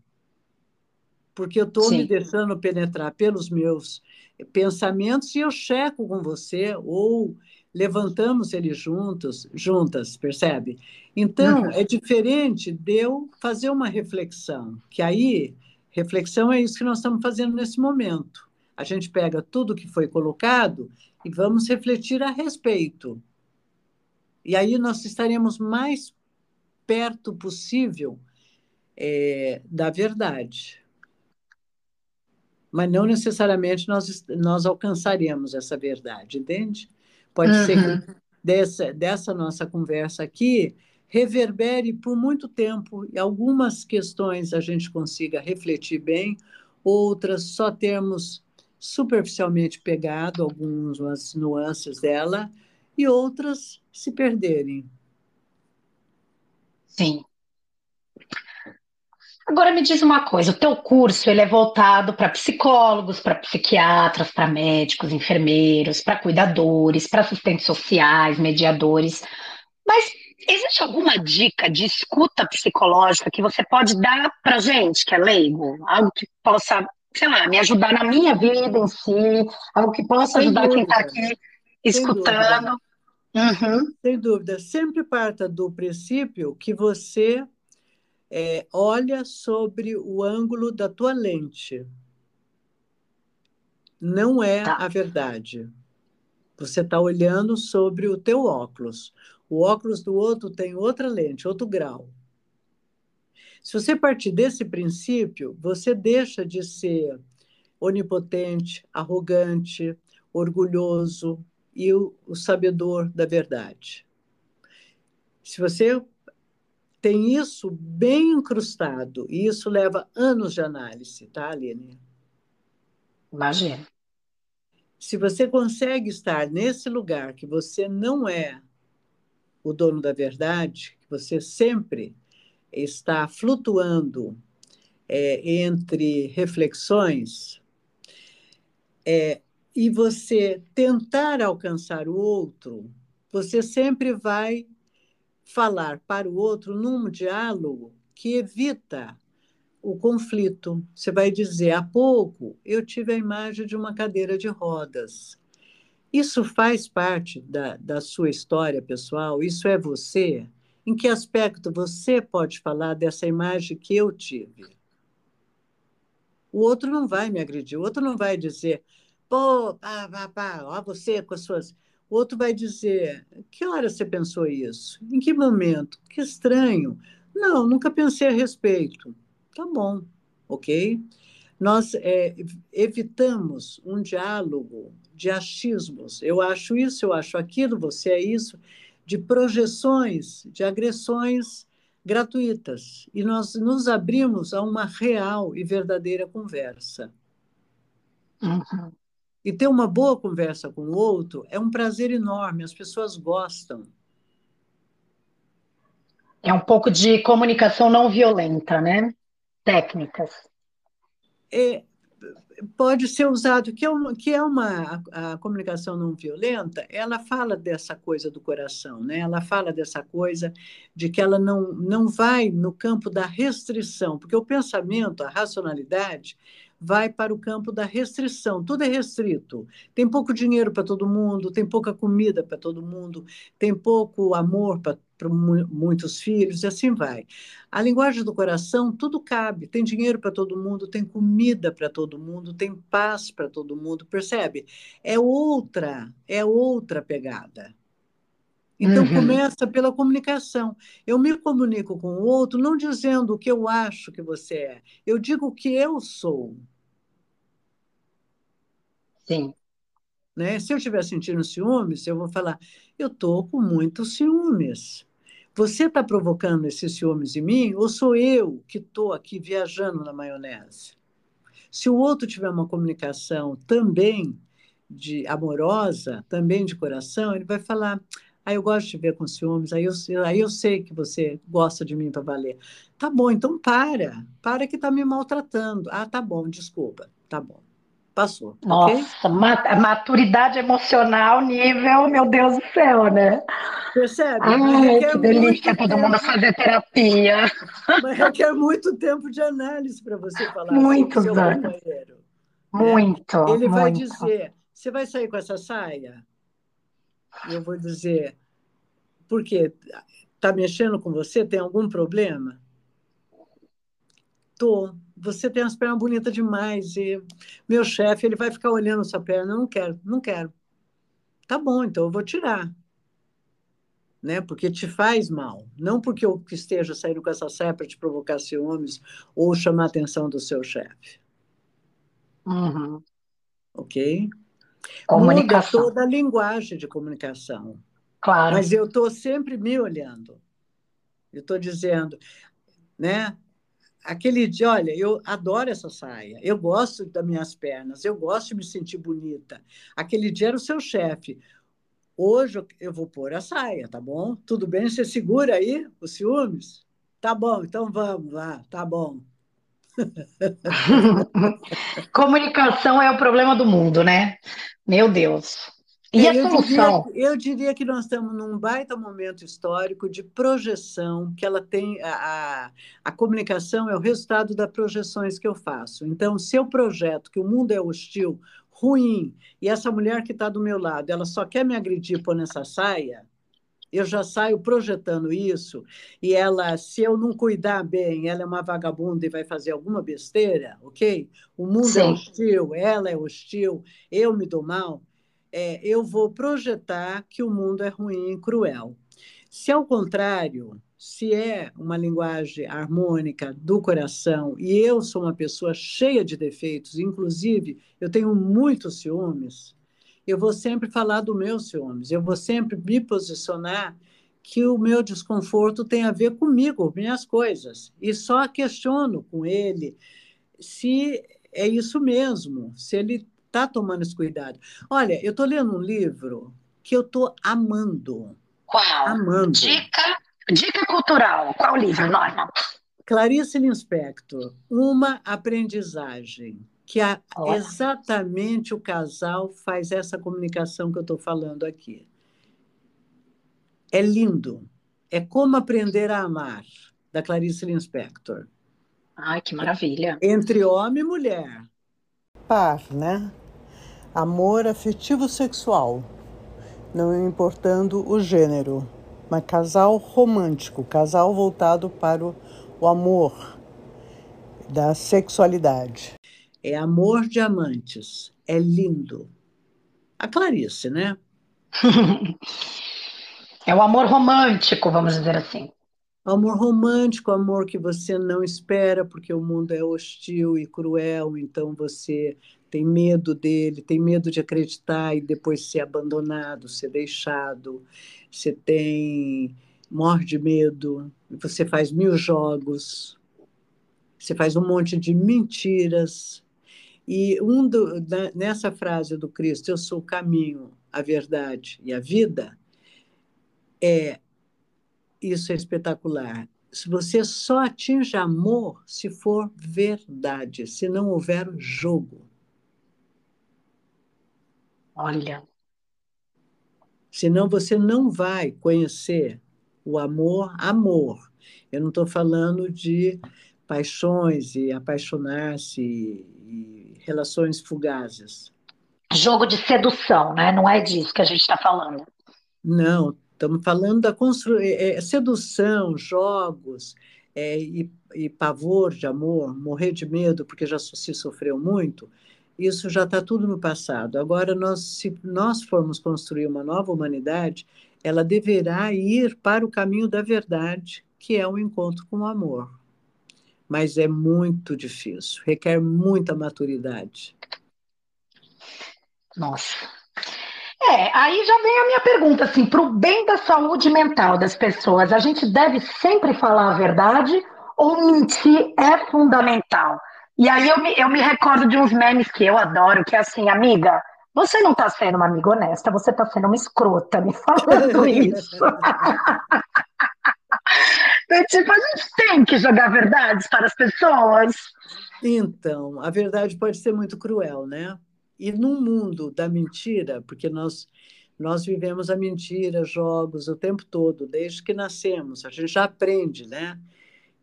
porque eu estou me deixando penetrar pelos meus pensamentos e eu checo com você ou levantamos eles juntos, juntas, percebe? Então, uhum. é diferente de eu fazer uma reflexão, que aí, reflexão é isso que nós estamos fazendo nesse momento. A gente pega tudo que foi colocado e vamos refletir a respeito. E aí nós estaremos mais perto possível é, da verdade mas não necessariamente nós, nós alcançaremos essa verdade, entende? Pode uhum. ser que dessa, dessa nossa conversa aqui reverbere por muito tempo e algumas questões a gente consiga refletir bem, outras só termos superficialmente pegado algumas nuances dela e outras se perderem. Sim. Agora me diz uma coisa, o teu curso ele é voltado para psicólogos, para psiquiatras, para médicos, enfermeiros, para cuidadores, para assistentes sociais, mediadores. Mas existe alguma dica de escuta psicológica que você pode dar para gente que é leigo, algo que possa, sei lá, me ajudar na minha vida em si, algo que possa ajudar quem está aqui escutando? Sem dúvida. Uhum. Sem dúvida. Sempre parta do princípio que você é, olha sobre o ângulo da tua lente. Não é tá. a verdade. Você está olhando sobre o teu óculos. O óculos do outro tem outra lente, outro grau. Se você partir desse princípio, você deixa de ser onipotente, arrogante, orgulhoso e o, o sabedor da verdade. Se você tem isso bem incrustado, e isso leva anos de análise, tá, Aline? Imagina. Se você consegue estar nesse lugar que você não é o dono da verdade, que você sempre está flutuando é, entre reflexões, é, e você tentar alcançar o outro, você sempre vai falar para o outro num diálogo que evita o conflito. Você vai dizer: há pouco eu tive a imagem de uma cadeira de rodas. Isso faz parte da, da sua história pessoal? Isso é você? Em que aspecto você pode falar dessa imagem que eu tive? O outro não vai me agredir, o outro não vai dizer, pô, pá, pá, pá, ó, você com as suas. O outro vai dizer, que hora você pensou isso? Em que momento? Que estranho. Não, nunca pensei a respeito. Tá bom, ok? Nós é, evitamos um diálogo de achismos. Eu acho isso, eu acho aquilo, você é isso, de projeções, de agressões gratuitas. E nós nos abrimos a uma real e verdadeira conversa. Uhum. E ter uma boa conversa com o outro é um prazer enorme, as pessoas gostam. É um pouco de comunicação não violenta, né? Técnicas. É, pode ser usado, que é uma, que é uma a, a, comunicação não violenta, ela fala dessa coisa do coração, né? ela fala dessa coisa de que ela não, não vai no campo da restrição, porque o pensamento, a racionalidade, vai para o campo da restrição. Tudo é restrito. Tem pouco dinheiro para todo mundo, tem pouca comida para todo mundo, tem pouco amor para muitos filhos, e assim vai. A linguagem do coração, tudo cabe. Tem dinheiro para todo mundo, tem comida para todo mundo, tem paz para todo mundo, percebe? É outra, é outra pegada. Então, uhum. começa pela comunicação. Eu me comunico com o outro não dizendo o que eu acho que você é, eu digo o que eu sou. Sim. Né? Se eu estiver sentindo ciúmes, eu vou falar: eu estou com muitos ciúmes. Você está provocando esses ciúmes em mim ou sou eu que estou aqui viajando na maionese? Se o outro tiver uma comunicação também de amorosa, também de coração, ele vai falar: Aí eu gosto de ver com ciúmes, aí eu, aí eu sei que você gosta de mim para valer. Tá bom, então para. Para que está me maltratando. Ah, tá bom, desculpa. Tá bom. Passou. Nossa, okay? maturidade emocional, nível, meu Deus do céu, né? Percebe? Ai, que delícia todo tempo. mundo fazer terapia. Mas requer muito tempo de análise para você falar Muitos assim, anos. companheiro. Muito. Né? Ele muito. vai dizer: você vai sair com essa saia? Eu vou dizer, por quê? Está mexendo com você? Tem algum problema? Tô. Você tem as pernas bonitas demais e meu chefe ele vai ficar olhando sua perna. Eu não quero, não quero. Tá bom, então eu vou tirar. Né? Porque te faz mal. Não porque eu esteja saindo com essa saia para te provocar ciúmes ou chamar a atenção do seu chefe. Uhum. Ok? Comunicação. Muda toda a linguagem de comunicação. Claro. Mas eu estou sempre me olhando. Eu estou dizendo, né? Aquele dia, olha, eu adoro essa saia, eu gosto das minhas pernas, eu gosto de me sentir bonita. Aquele dia era o seu chefe. Hoje eu vou pôr a saia, tá bom? Tudo bem? Você segura aí os ciúmes? Tá bom, então vamos lá, tá bom. Comunicação é o problema do mundo, né? Meu Deus. E é, a solução? Eu diria, eu diria, que nós estamos num baita momento histórico de projeção, que ela tem. A, a comunicação é o resultado das projeções que eu faço. Então, se eu projeto que o mundo é hostil, ruim, e essa mulher que está do meu lado, ela só quer me agredir por nessa saia, eu já saio projetando isso, e ela, se eu não cuidar bem, ela é uma vagabunda e vai fazer alguma besteira, ok? O mundo é Sim. é hostil, ela é hostil, eu me dou mal, é, eu vou projetar que o mundo é ruim e cruel. Se ao contrário, se é uma linguagem harmônica do coração e eu sou uma pessoa cheia de defeitos, inclusive eu tenho muitos ciúmes, eu vou sempre falar do meu ciúmes, eu vou sempre me posicionar que o meu desconforto tem a ver comigo, minhas coisas, e só questiono com ele se é isso mesmo, se ele está tomando esse cuidado. Olha, eu estou lendo um livro que eu estou amando. Qual? Amando. Dica Dica cultural, qual livro, Norma? Clarice Lispector, Uma Aprendizagem, que é exatamente o casal faz essa comunicação que eu estou falando aqui. É lindo. É Como Aprender a Amar, da Clarice Lispector. Ai, que maravilha. Entre homem e mulher. Par, né? Amor afetivo sexual, não importando o gênero mas casal romântico, casal voltado para o, o amor, da sexualidade. É amor de amantes, é lindo. A Clarice, né? é o amor romântico, vamos dizer assim. Amor romântico, amor que você não espera, porque o mundo é hostil e cruel, então você tem medo dele, tem medo de acreditar e depois ser abandonado, ser deixado você tem morre de medo, você faz mil jogos, você faz um monte de mentiras. E um do, nessa frase do Cristo, eu sou o caminho, a verdade e a vida, é isso é espetacular. Se você só atinge amor se for verdade, se não houver jogo. Olha, Senão você não vai conhecer o amor, amor. Eu não estou falando de paixões e apaixonar-se relações fugazes. Jogo de sedução, né? Não é disso que a gente está falando. Não, estamos falando da constru... É, é, sedução, jogos é, e, e pavor de amor, morrer de medo porque já se sofreu muito isso já está tudo no passado. Agora, nós, se nós formos construir uma nova humanidade, ela deverá ir para o caminho da verdade, que é o encontro com o amor. Mas é muito difícil, requer muita maturidade. Nossa. É, aí já vem a minha pergunta, assim, para o bem da saúde mental das pessoas, a gente deve sempre falar a verdade ou mentir é fundamental? E aí eu me, eu me recordo de uns memes que eu adoro, que é assim, amiga, você não está sendo uma amiga honesta, você está sendo uma escrota me falando isso. tipo, a gente tem que jogar verdades para as pessoas. Então, a verdade pode ser muito cruel, né? E no mundo da mentira, porque nós nós vivemos a mentira, jogos o tempo todo, desde que nascemos, a gente já aprende, né?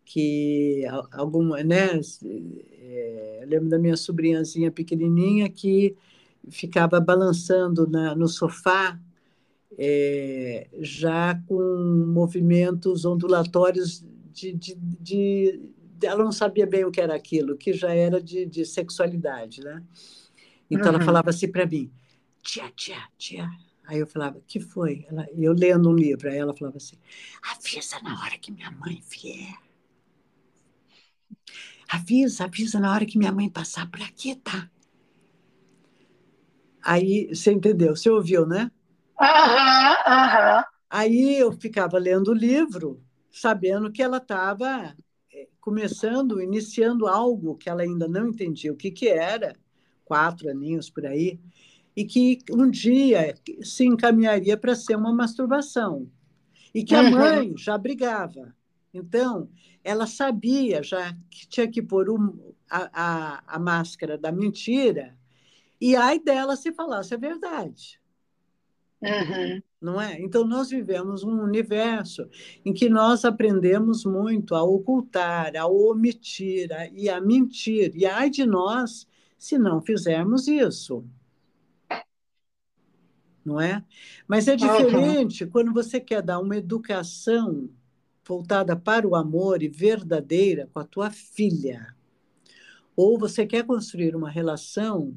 Que alguma, né? É, eu lembro da minha sobrinhazinha pequenininha que ficava balançando na, no sofá, é, já com movimentos ondulatórios de, de, de, Ela não sabia bem o que era aquilo, que já era de, de sexualidade, né? Então uhum. ela falava assim para mim, tia, tia, tia. Aí eu falava, que foi? Ela, eu lendo um livro, aí ela falava assim, avisa na hora que minha mãe vier. Avisa, avisa na hora que minha mãe passar por aqui, tá? Aí, você entendeu? Você ouviu, né? Aham, aham. Aí eu ficava lendo o livro, sabendo que ela estava eh, começando, iniciando algo que ela ainda não entendia o que, que era, quatro aninhos por aí, e que um dia se encaminharia para ser uma masturbação. E que a mãe já brigava. Então, ela sabia já que tinha que pôr um, a, a, a máscara da mentira, e ai dela se falasse a verdade. Uhum. Não é? Então, nós vivemos um universo em que nós aprendemos muito a ocultar, a omitir a, e a mentir. E ai de nós se não fizermos isso. Não é? Mas é diferente uhum. quando você quer dar uma educação voltada para o amor e verdadeira com a tua filha. Ou você quer construir uma relação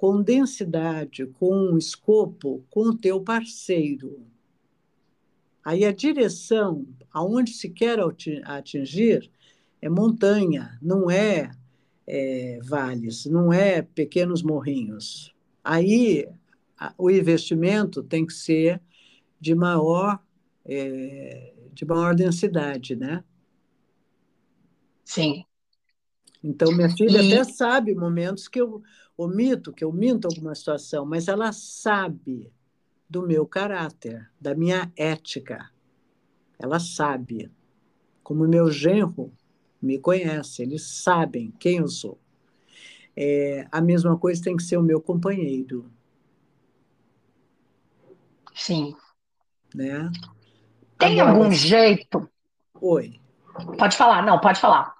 com densidade, com escopo, com o teu parceiro. Aí a direção aonde se quer atingir é montanha, não é, é vales, não é pequenos morrinhos. Aí a, o investimento tem que ser de maior é, de maior densidade, né? Sim. Então, minha filha e... até sabe momentos que eu omito, que eu minto alguma situação, mas ela sabe do meu caráter, da minha ética. Ela sabe. Como meu genro me conhece, eles sabem quem eu sou. É, a mesma coisa tem que ser o meu companheiro. Sim. Né? Tem Agora, algum jeito? Oi. Pode falar, não, pode falar.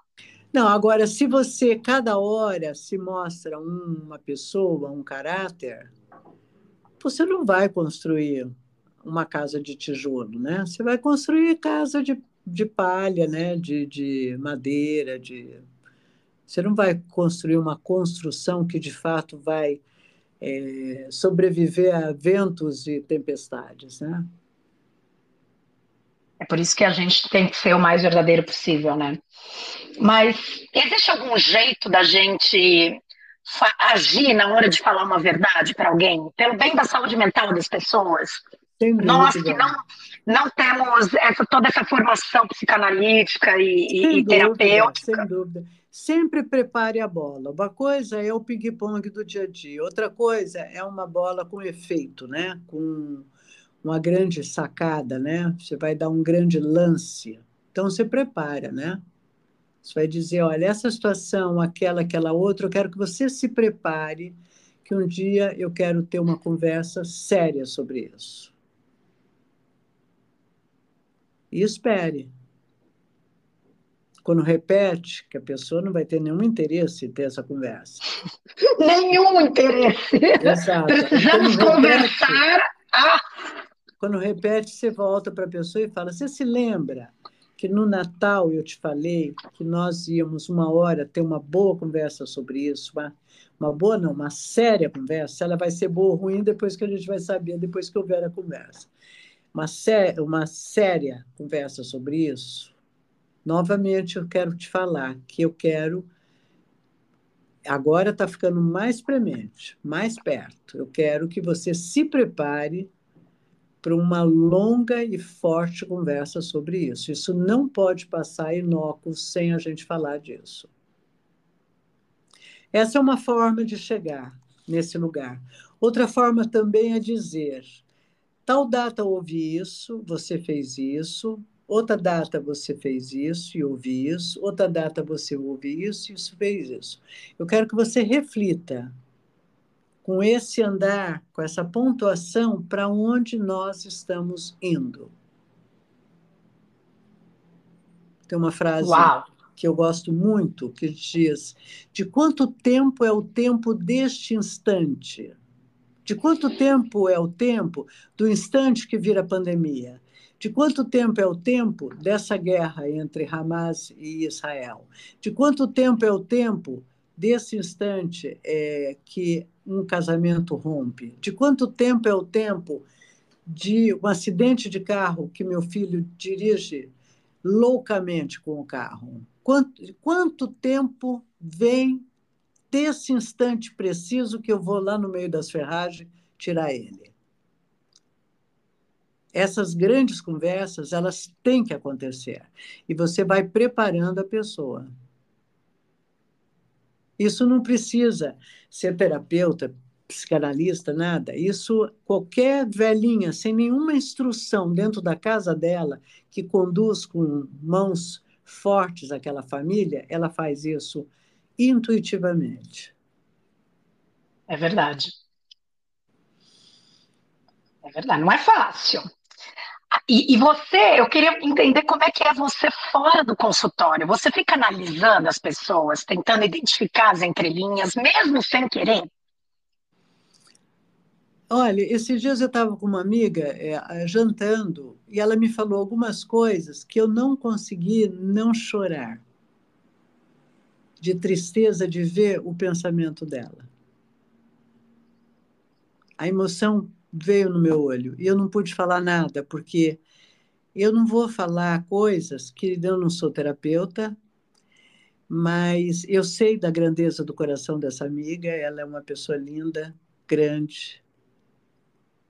Não, agora, se você cada hora se mostra uma pessoa, um caráter, você não vai construir uma casa de tijolo, né? Você vai construir casa de, de palha, né? De, de madeira, de... Você não vai construir uma construção que de fato vai é, sobreviver a ventos e tempestades, né? É por isso que a gente tem que ser o mais verdadeiro possível, né? Mas existe algum jeito da gente agir na hora de falar uma verdade para alguém, pelo bem da saúde mental das pessoas? Nós que não, não temos essa, toda essa formação psicanalítica e, e terapêutica. Sem dúvida. Sempre prepare a bola. Uma coisa é o ping-pong do dia a dia, outra coisa é uma bola com efeito, né? com uma grande sacada, né? Você vai dar um grande lance. Então você prepara, né? Você vai dizer, olha, essa situação, aquela, aquela outra, eu quero que você se prepare, que um dia eu quero ter uma conversa séria sobre isso. E espere. Quando repete, que a pessoa não vai ter nenhum interesse em ter essa conversa. nenhum interesse. Exato. Precisamos conversar. Ah, quando repete, você volta para a pessoa e fala: Você se lembra que no Natal eu te falei que nós íamos uma hora ter uma boa conversa sobre isso? Uma, uma boa, não, uma séria conversa. Ela vai ser boa ou ruim depois que a gente vai saber, depois que houver a conversa. Uma, sé uma séria conversa sobre isso. Novamente, eu quero te falar que eu quero agora está ficando mais premente, mais perto. Eu quero que você se prepare para uma longa e forte conversa sobre isso. Isso não pode passar inócuo sem a gente falar disso. Essa é uma forma de chegar nesse lugar. Outra forma também é dizer: tal data ouvi isso, você fez isso, outra data você fez isso e ouvi isso, outra data você ouvi isso e isso fez isso. Eu quero que você reflita com esse andar, com essa pontuação, para onde nós estamos indo. Tem uma frase Uau. que eu gosto muito que diz: De quanto tempo é o tempo deste instante? De quanto tempo é o tempo do instante que vira pandemia? De quanto tempo é o tempo dessa guerra entre Hamas e Israel? De quanto tempo é o tempo desse instante é, que um casamento rompe? De quanto tempo é o tempo de um acidente de carro que meu filho dirige loucamente com o carro? Quanto, quanto tempo vem desse instante preciso que eu vou lá no meio das ferragens tirar ele? Essas grandes conversas, elas têm que acontecer. E você vai preparando a pessoa. Isso não precisa ser terapeuta, psicanalista, nada. Isso, qualquer velhinha, sem nenhuma instrução dentro da casa dela, que conduz com mãos fortes aquela família, ela faz isso intuitivamente. É verdade. É verdade, não é fácil. E, e, você, eu queria entender como é que é você fora do consultório. Você fica analisando as pessoas, tentando identificar as entrelinhas, mesmo sem querer? Olha, esses dias eu estava com uma amiga é, jantando e ela me falou algumas coisas que eu não consegui não chorar, de tristeza de ver o pensamento dela. A emoção veio no meu olho e eu não pude falar nada, porque eu não vou falar coisas que eu não sou terapeuta, mas eu sei da grandeza do coração dessa amiga, ela é uma pessoa linda, grande,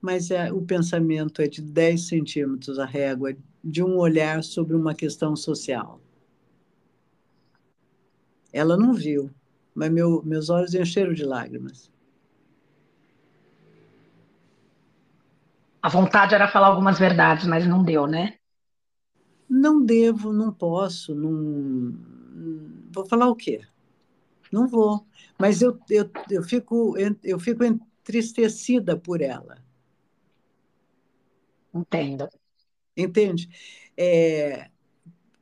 mas é, o pensamento é de 10 centímetros a régua de um olhar sobre uma questão social. Ela não viu, mas meu, meus olhos encheram de lágrimas. A vontade era falar algumas verdades, mas não deu, né? Não devo, não posso, não. Vou falar o quê? Não vou. Mas eu, eu, eu, fico, eu fico entristecida por ela. Entendo. Entende? É,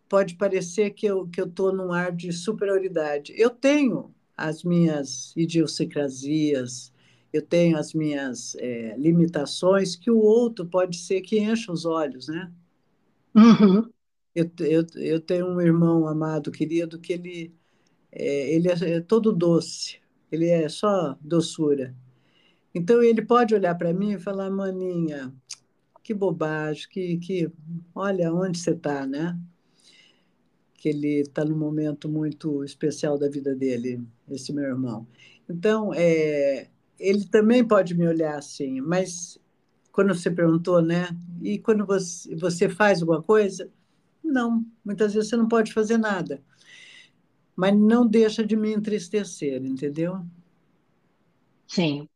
pode parecer que eu que eu estou num ar de superioridade. Eu tenho as minhas idiosincrasias, eu tenho as minhas é, limitações que o outro pode ser que encha os olhos, né? Uhum. Eu, eu, eu tenho um irmão amado, querido, que ele é, ele é, é todo doce, ele é só doçura. Então ele pode olhar para mim e falar, maninha, que bobagem, que, que olha onde você está, né? Que ele está num momento muito especial da vida dele, esse meu irmão. Então, é, ele também pode me olhar assim, mas quando você perguntou, né? E quando você, você faz alguma coisa? Não, muitas vezes você não pode fazer nada. Mas não deixa de me entristecer, entendeu? Sim.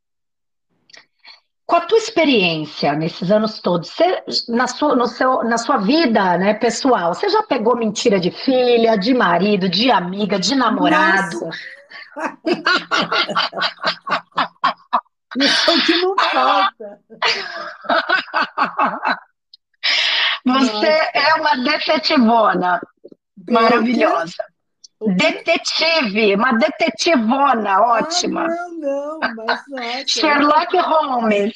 Com a tua experiência nesses anos todos, você, na, sua, seu, na sua vida né, pessoal, você já pegou mentira de filha, de marido, de amiga, de namorado? Isso é o que não falta. Você Nossa. é uma detetivona maravilhosa. Detetive, uma detetivona ótima. Ah, não, não, mas nossa. Sherlock Holmes.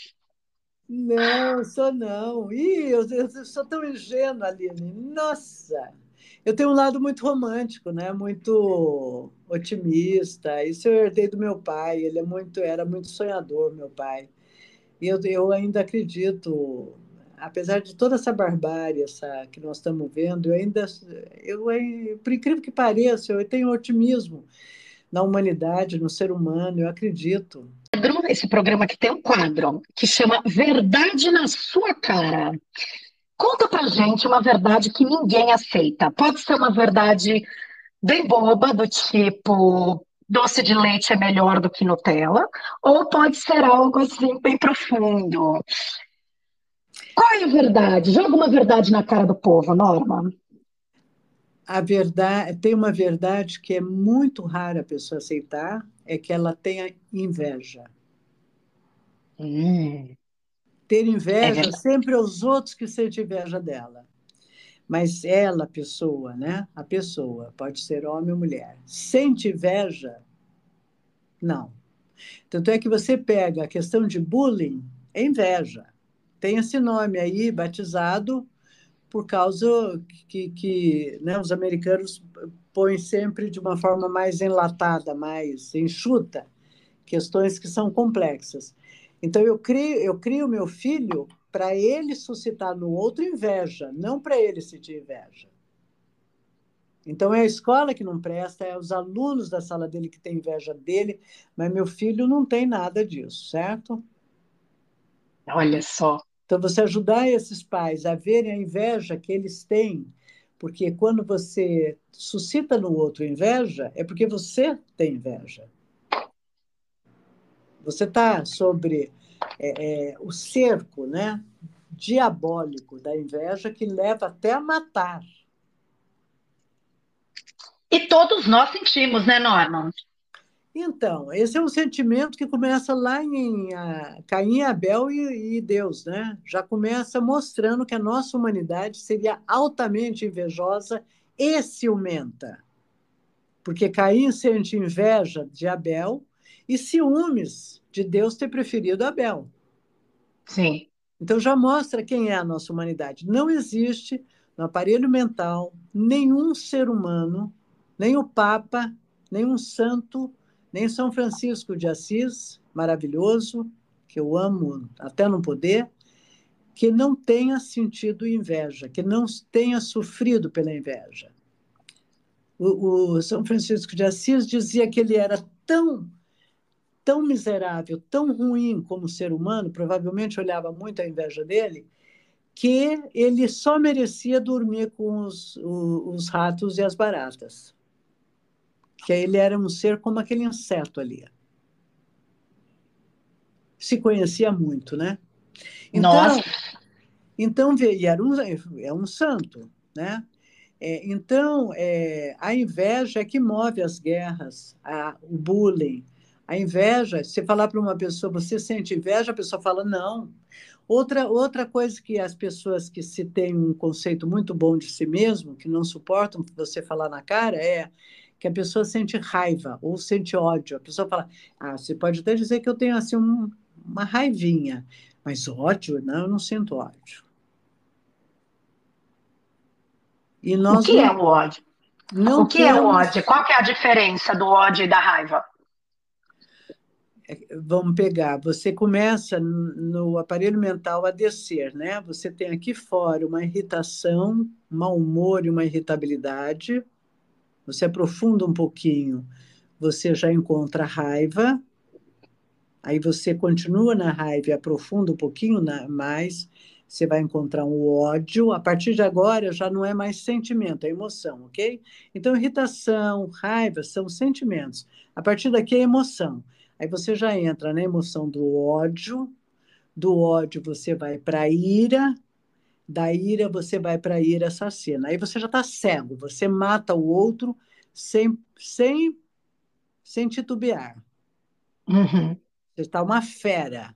Não, sou não. Ih, eu, eu sou tão ingênua, Aline. Nossa! Eu tenho um lado muito romântico, né? Muito otimista. Isso eu herdei do meu pai. Ele é muito, era muito sonhador, meu pai. E eu, eu ainda acredito apesar de toda essa barbárie essa, que nós estamos vendo, eu ainda, eu, por incrível que pareça, eu tenho otimismo na humanidade, no ser humano, eu acredito. Esse programa que tem um quadro que chama Verdade na Sua Cara. Conta pra gente uma verdade que ninguém aceita. Pode ser uma verdade bem boba, do tipo doce de leite é melhor do que Nutella, ou pode ser algo assim bem profundo. Qual é a verdade? Joga uma verdade na cara do povo, Norma. A verdade, tem uma verdade que é muito rara a pessoa aceitar, é que ela tenha inveja. Hum. Ter inveja é sempre os outros que sentem inveja dela. Mas ela, a pessoa, né? A pessoa, pode ser homem ou mulher, sente inveja? Não. Tanto é que você pega a questão de bullying, é inveja tem esse nome aí, batizado, por causa que, que né, os americanos põem sempre de uma forma mais enlatada, mais enxuta, questões que são complexas. Então, eu crio, eu crio meu filho para ele suscitar no outro inveja, não para ele sentir inveja. Então, é a escola que não presta, é os alunos da sala dele que têm inveja dele, mas meu filho não tem nada disso, certo? Olha só. Então, você ajudar esses pais a verem a inveja que eles têm, porque quando você suscita no outro inveja, é porque você tem inveja. Você está sobre é, é, o cerco né, diabólico da inveja que leva até a matar. E todos nós sentimos, né, Norma? Então, esse é um sentimento que começa lá em a, Caim, Abel e, e, Deus, né? Já começa mostrando que a nossa humanidade seria altamente invejosa e ciumenta. Porque Caim sente inveja de Abel e ciúmes de Deus ter preferido Abel. Sim. Então já mostra quem é a nossa humanidade. Não existe no aparelho mental nenhum ser humano, nem o Papa, nem um santo nem São Francisco de Assis, maravilhoso, que eu amo até não poder, que não tenha sentido inveja, que não tenha sofrido pela inveja. O, o, São Francisco de Assis dizia que ele era tão, tão miserável, tão ruim como ser humano, provavelmente olhava muito a inveja dele, que ele só merecia dormir com os, os, os ratos e as baratas que ele era um ser como aquele inseto ali. Se conhecia muito, né? Então, Nossa. então e era um, é um santo, né? É, então, é, a inveja é que move as guerras, a, o bullying. A inveja, se falar para uma pessoa, você sente inveja, a pessoa fala, não. Outra, outra coisa que as pessoas que se têm um conceito muito bom de si mesmo, que não suportam você falar na cara, é que a pessoa sente raiva ou sente ódio. A pessoa fala, ah, você pode até dizer que eu tenho assim um, uma raivinha, mas ódio, não, eu não sinto ódio. E nós o que não... é o ódio? Não o que temos... é o ódio? Qual que é a diferença do ódio e da raiva? É, vamos pegar, você começa no aparelho mental a descer, né? Você tem aqui fora uma irritação, mau humor e uma irritabilidade. Você aprofunda um pouquinho, você já encontra raiva. Aí você continua na raiva e aprofunda um pouquinho mais você vai encontrar um ódio. A partir de agora já não é mais sentimento, é emoção, ok? Então, irritação, raiva são sentimentos. A partir daqui é emoção. Aí você já entra na emoção do ódio, do ódio você vai para a ira, da ira você vai para a ira assassina. Aí você já está cego, você mata o outro sem, sem, sem titubear. Uhum. Você está uma fera,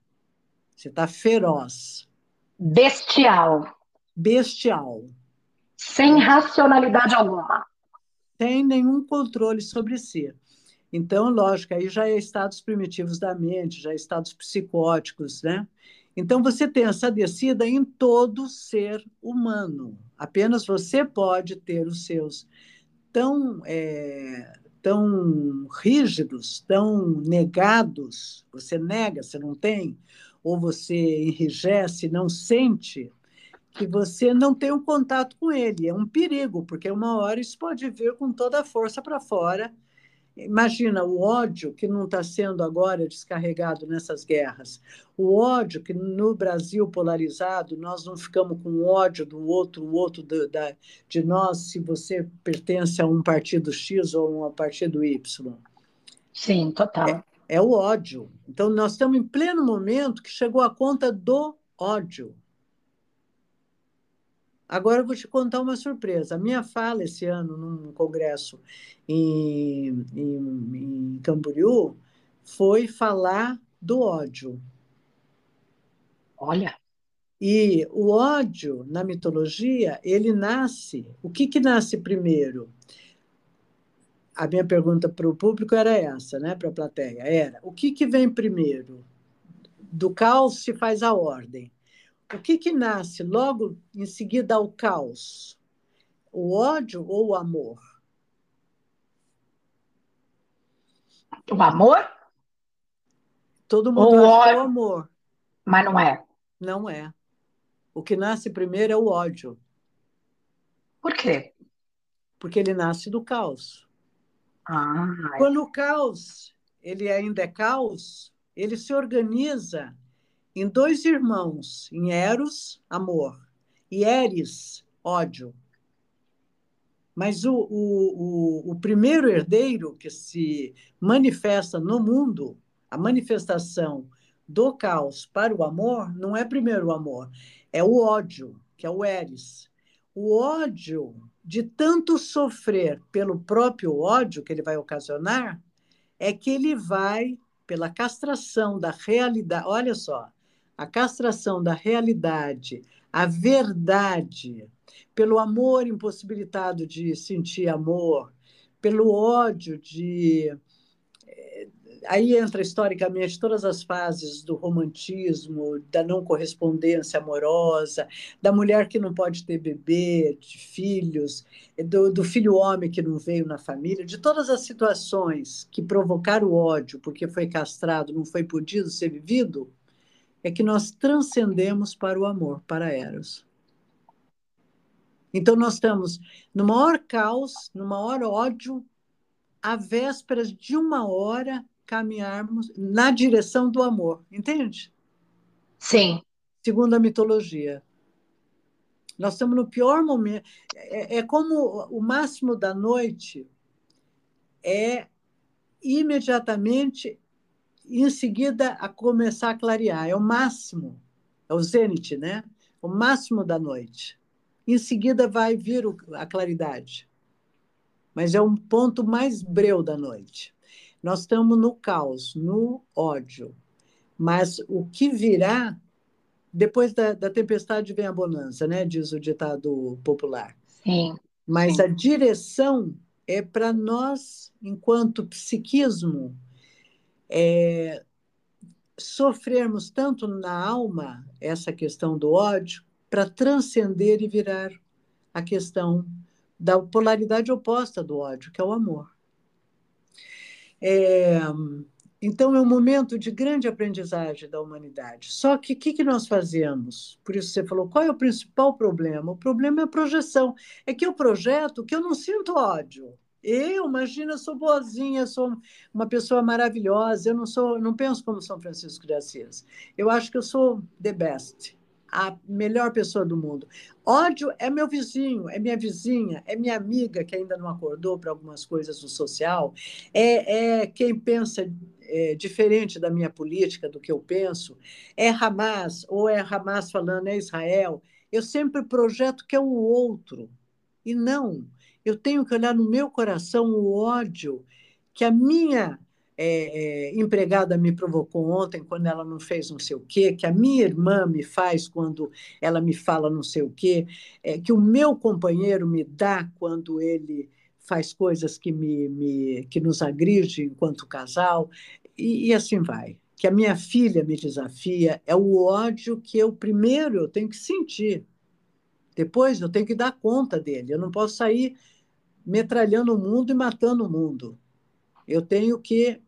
você está feroz. Bestial. Bestial. Sem racionalidade alguma. Sem nenhum controle sobre si. Então, lógico, aí já é estados primitivos da mente, já é estados psicóticos, né? Então, você tem essa descida em todo ser humano. Apenas você pode ter os seus tão, é, tão rígidos, tão negados. Você nega, você não tem ou você enrijece, não sente, que você não tem um contato com ele. É um perigo, porque uma hora isso pode vir com toda a força para fora. Imagina o ódio que não está sendo agora descarregado nessas guerras. O ódio que no Brasil polarizado, nós não ficamos com ódio do outro, o outro do, da, de nós, se você pertence a um partido X ou a um partido Y. Sim, total. É, é o ódio. Então, nós estamos em pleno momento que chegou a conta do ódio. Agora eu vou te contar uma surpresa. A minha fala esse ano num congresso em, em, em Camboriú foi falar do ódio. Olha. E o ódio, na mitologia, ele nasce. O que, que nasce primeiro? a minha pergunta para o público era essa, né, para a plateia, era o que, que vem primeiro? Do caos se faz a ordem. O que, que nasce logo em seguida ao caos? O ódio ou o amor? O amor? Todo mundo o acha é o amor. Mas não é. Não é. O que nasce primeiro é o ódio. Por quê? Porque ele nasce do caos. Ah, Quando o caos ele ainda é caos, ele se organiza em dois irmãos, em Eros, amor, e Eris, ódio. Mas o, o, o, o primeiro herdeiro que se manifesta no mundo, a manifestação do caos para o amor, não é primeiro o amor, é o ódio, que é o Eris. O ódio de tanto sofrer pelo próprio ódio que ele vai ocasionar, é que ele vai, pela castração da realidade, olha só, a castração da realidade, a verdade, pelo amor impossibilitado de sentir amor, pelo ódio de aí entra historicamente todas as fases do romantismo, da não correspondência amorosa, da mulher que não pode ter bebê, de filhos, do, do filho homem que não veio na família, de todas as situações que provocaram o ódio porque foi castrado, não foi podido ser vivido, é que nós transcendemos para o amor, para Eros. Então, nós estamos no maior caos, no maior ódio, à vésperas de uma hora caminharmos na direção do amor, entende? Sim. Segundo a mitologia. Nós estamos no pior momento. É, é como o máximo da noite é imediatamente em seguida a começar a clarear. É o máximo, é o zênite, né? O máximo da noite. em seguida vai vir a claridade. Mas é um ponto mais breu da noite. Nós estamos no caos, no ódio. Mas o que virá, depois da, da tempestade vem a bonança, né? diz o ditado popular. Sim. Mas sim. a direção é para nós, enquanto psiquismo, é, sofrermos tanto na alma essa questão do ódio para transcender e virar a questão da polaridade oposta do ódio, que é o amor. É, então, é um momento de grande aprendizagem da humanidade. Só que o que, que, nós fazemos? Por isso você falou, qual é o principal problema? O problema é a projeção. É que eu projeto que eu não sinto ódio. Eu, imagina, sou boazinha, sou uma pessoa maravilhosa, eu não sou, não penso como São Francisco de Assis. Eu acho que eu sou the best, a melhor pessoa do mundo. Ódio é meu vizinho, é minha vizinha, é minha amiga que ainda não acordou para algumas coisas do social, é, é quem pensa é, diferente da minha política, do que eu penso, é Hamas, ou é Hamas falando é Israel. Eu sempre projeto que é o outro, e não eu tenho que olhar no meu coração o ódio que a minha é, empregada me provocou ontem quando ela não fez não sei o quê, que a minha irmã me faz quando ela me fala não sei o quê, é, que o meu companheiro me dá quando ele faz coisas que, me, me que nos agride enquanto casal, e, e assim vai. Que a minha filha me desafia, é o ódio que eu primeiro eu tenho que sentir. Depois eu tenho que dar conta dele. Eu não posso sair metralhando o mundo e matando o mundo. Eu tenho que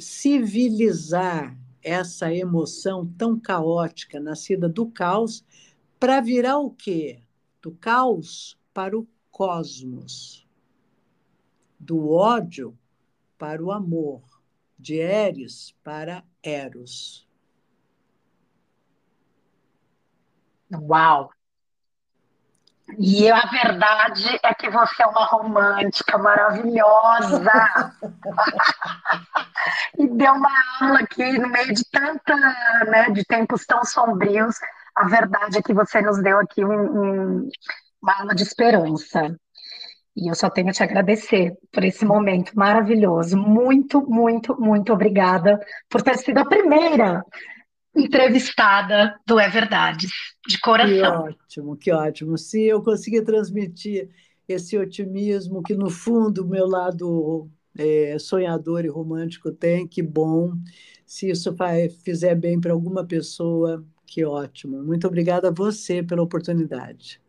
civilizar essa emoção tão caótica nascida do caos para virar o quê? Do caos para o cosmos. Do ódio para o amor. De Eres para Eros. Uau! E a verdade é que você é uma romântica maravilhosa. e deu uma aula aqui no meio de tanta, né, de tempos tão sombrios. A verdade é que você nos deu aqui um, um, uma aula de esperança. E eu só tenho a te agradecer por esse momento maravilhoso. Muito, muito, muito obrigada por ter sido a primeira entrevistada do É Verdade, de coração. Que ótimo, que ótimo. Se eu conseguir transmitir esse otimismo que, no fundo, o meu lado é, sonhador e romântico tem, que bom. Se isso vai, fizer bem para alguma pessoa, que ótimo. Muito obrigada a você pela oportunidade.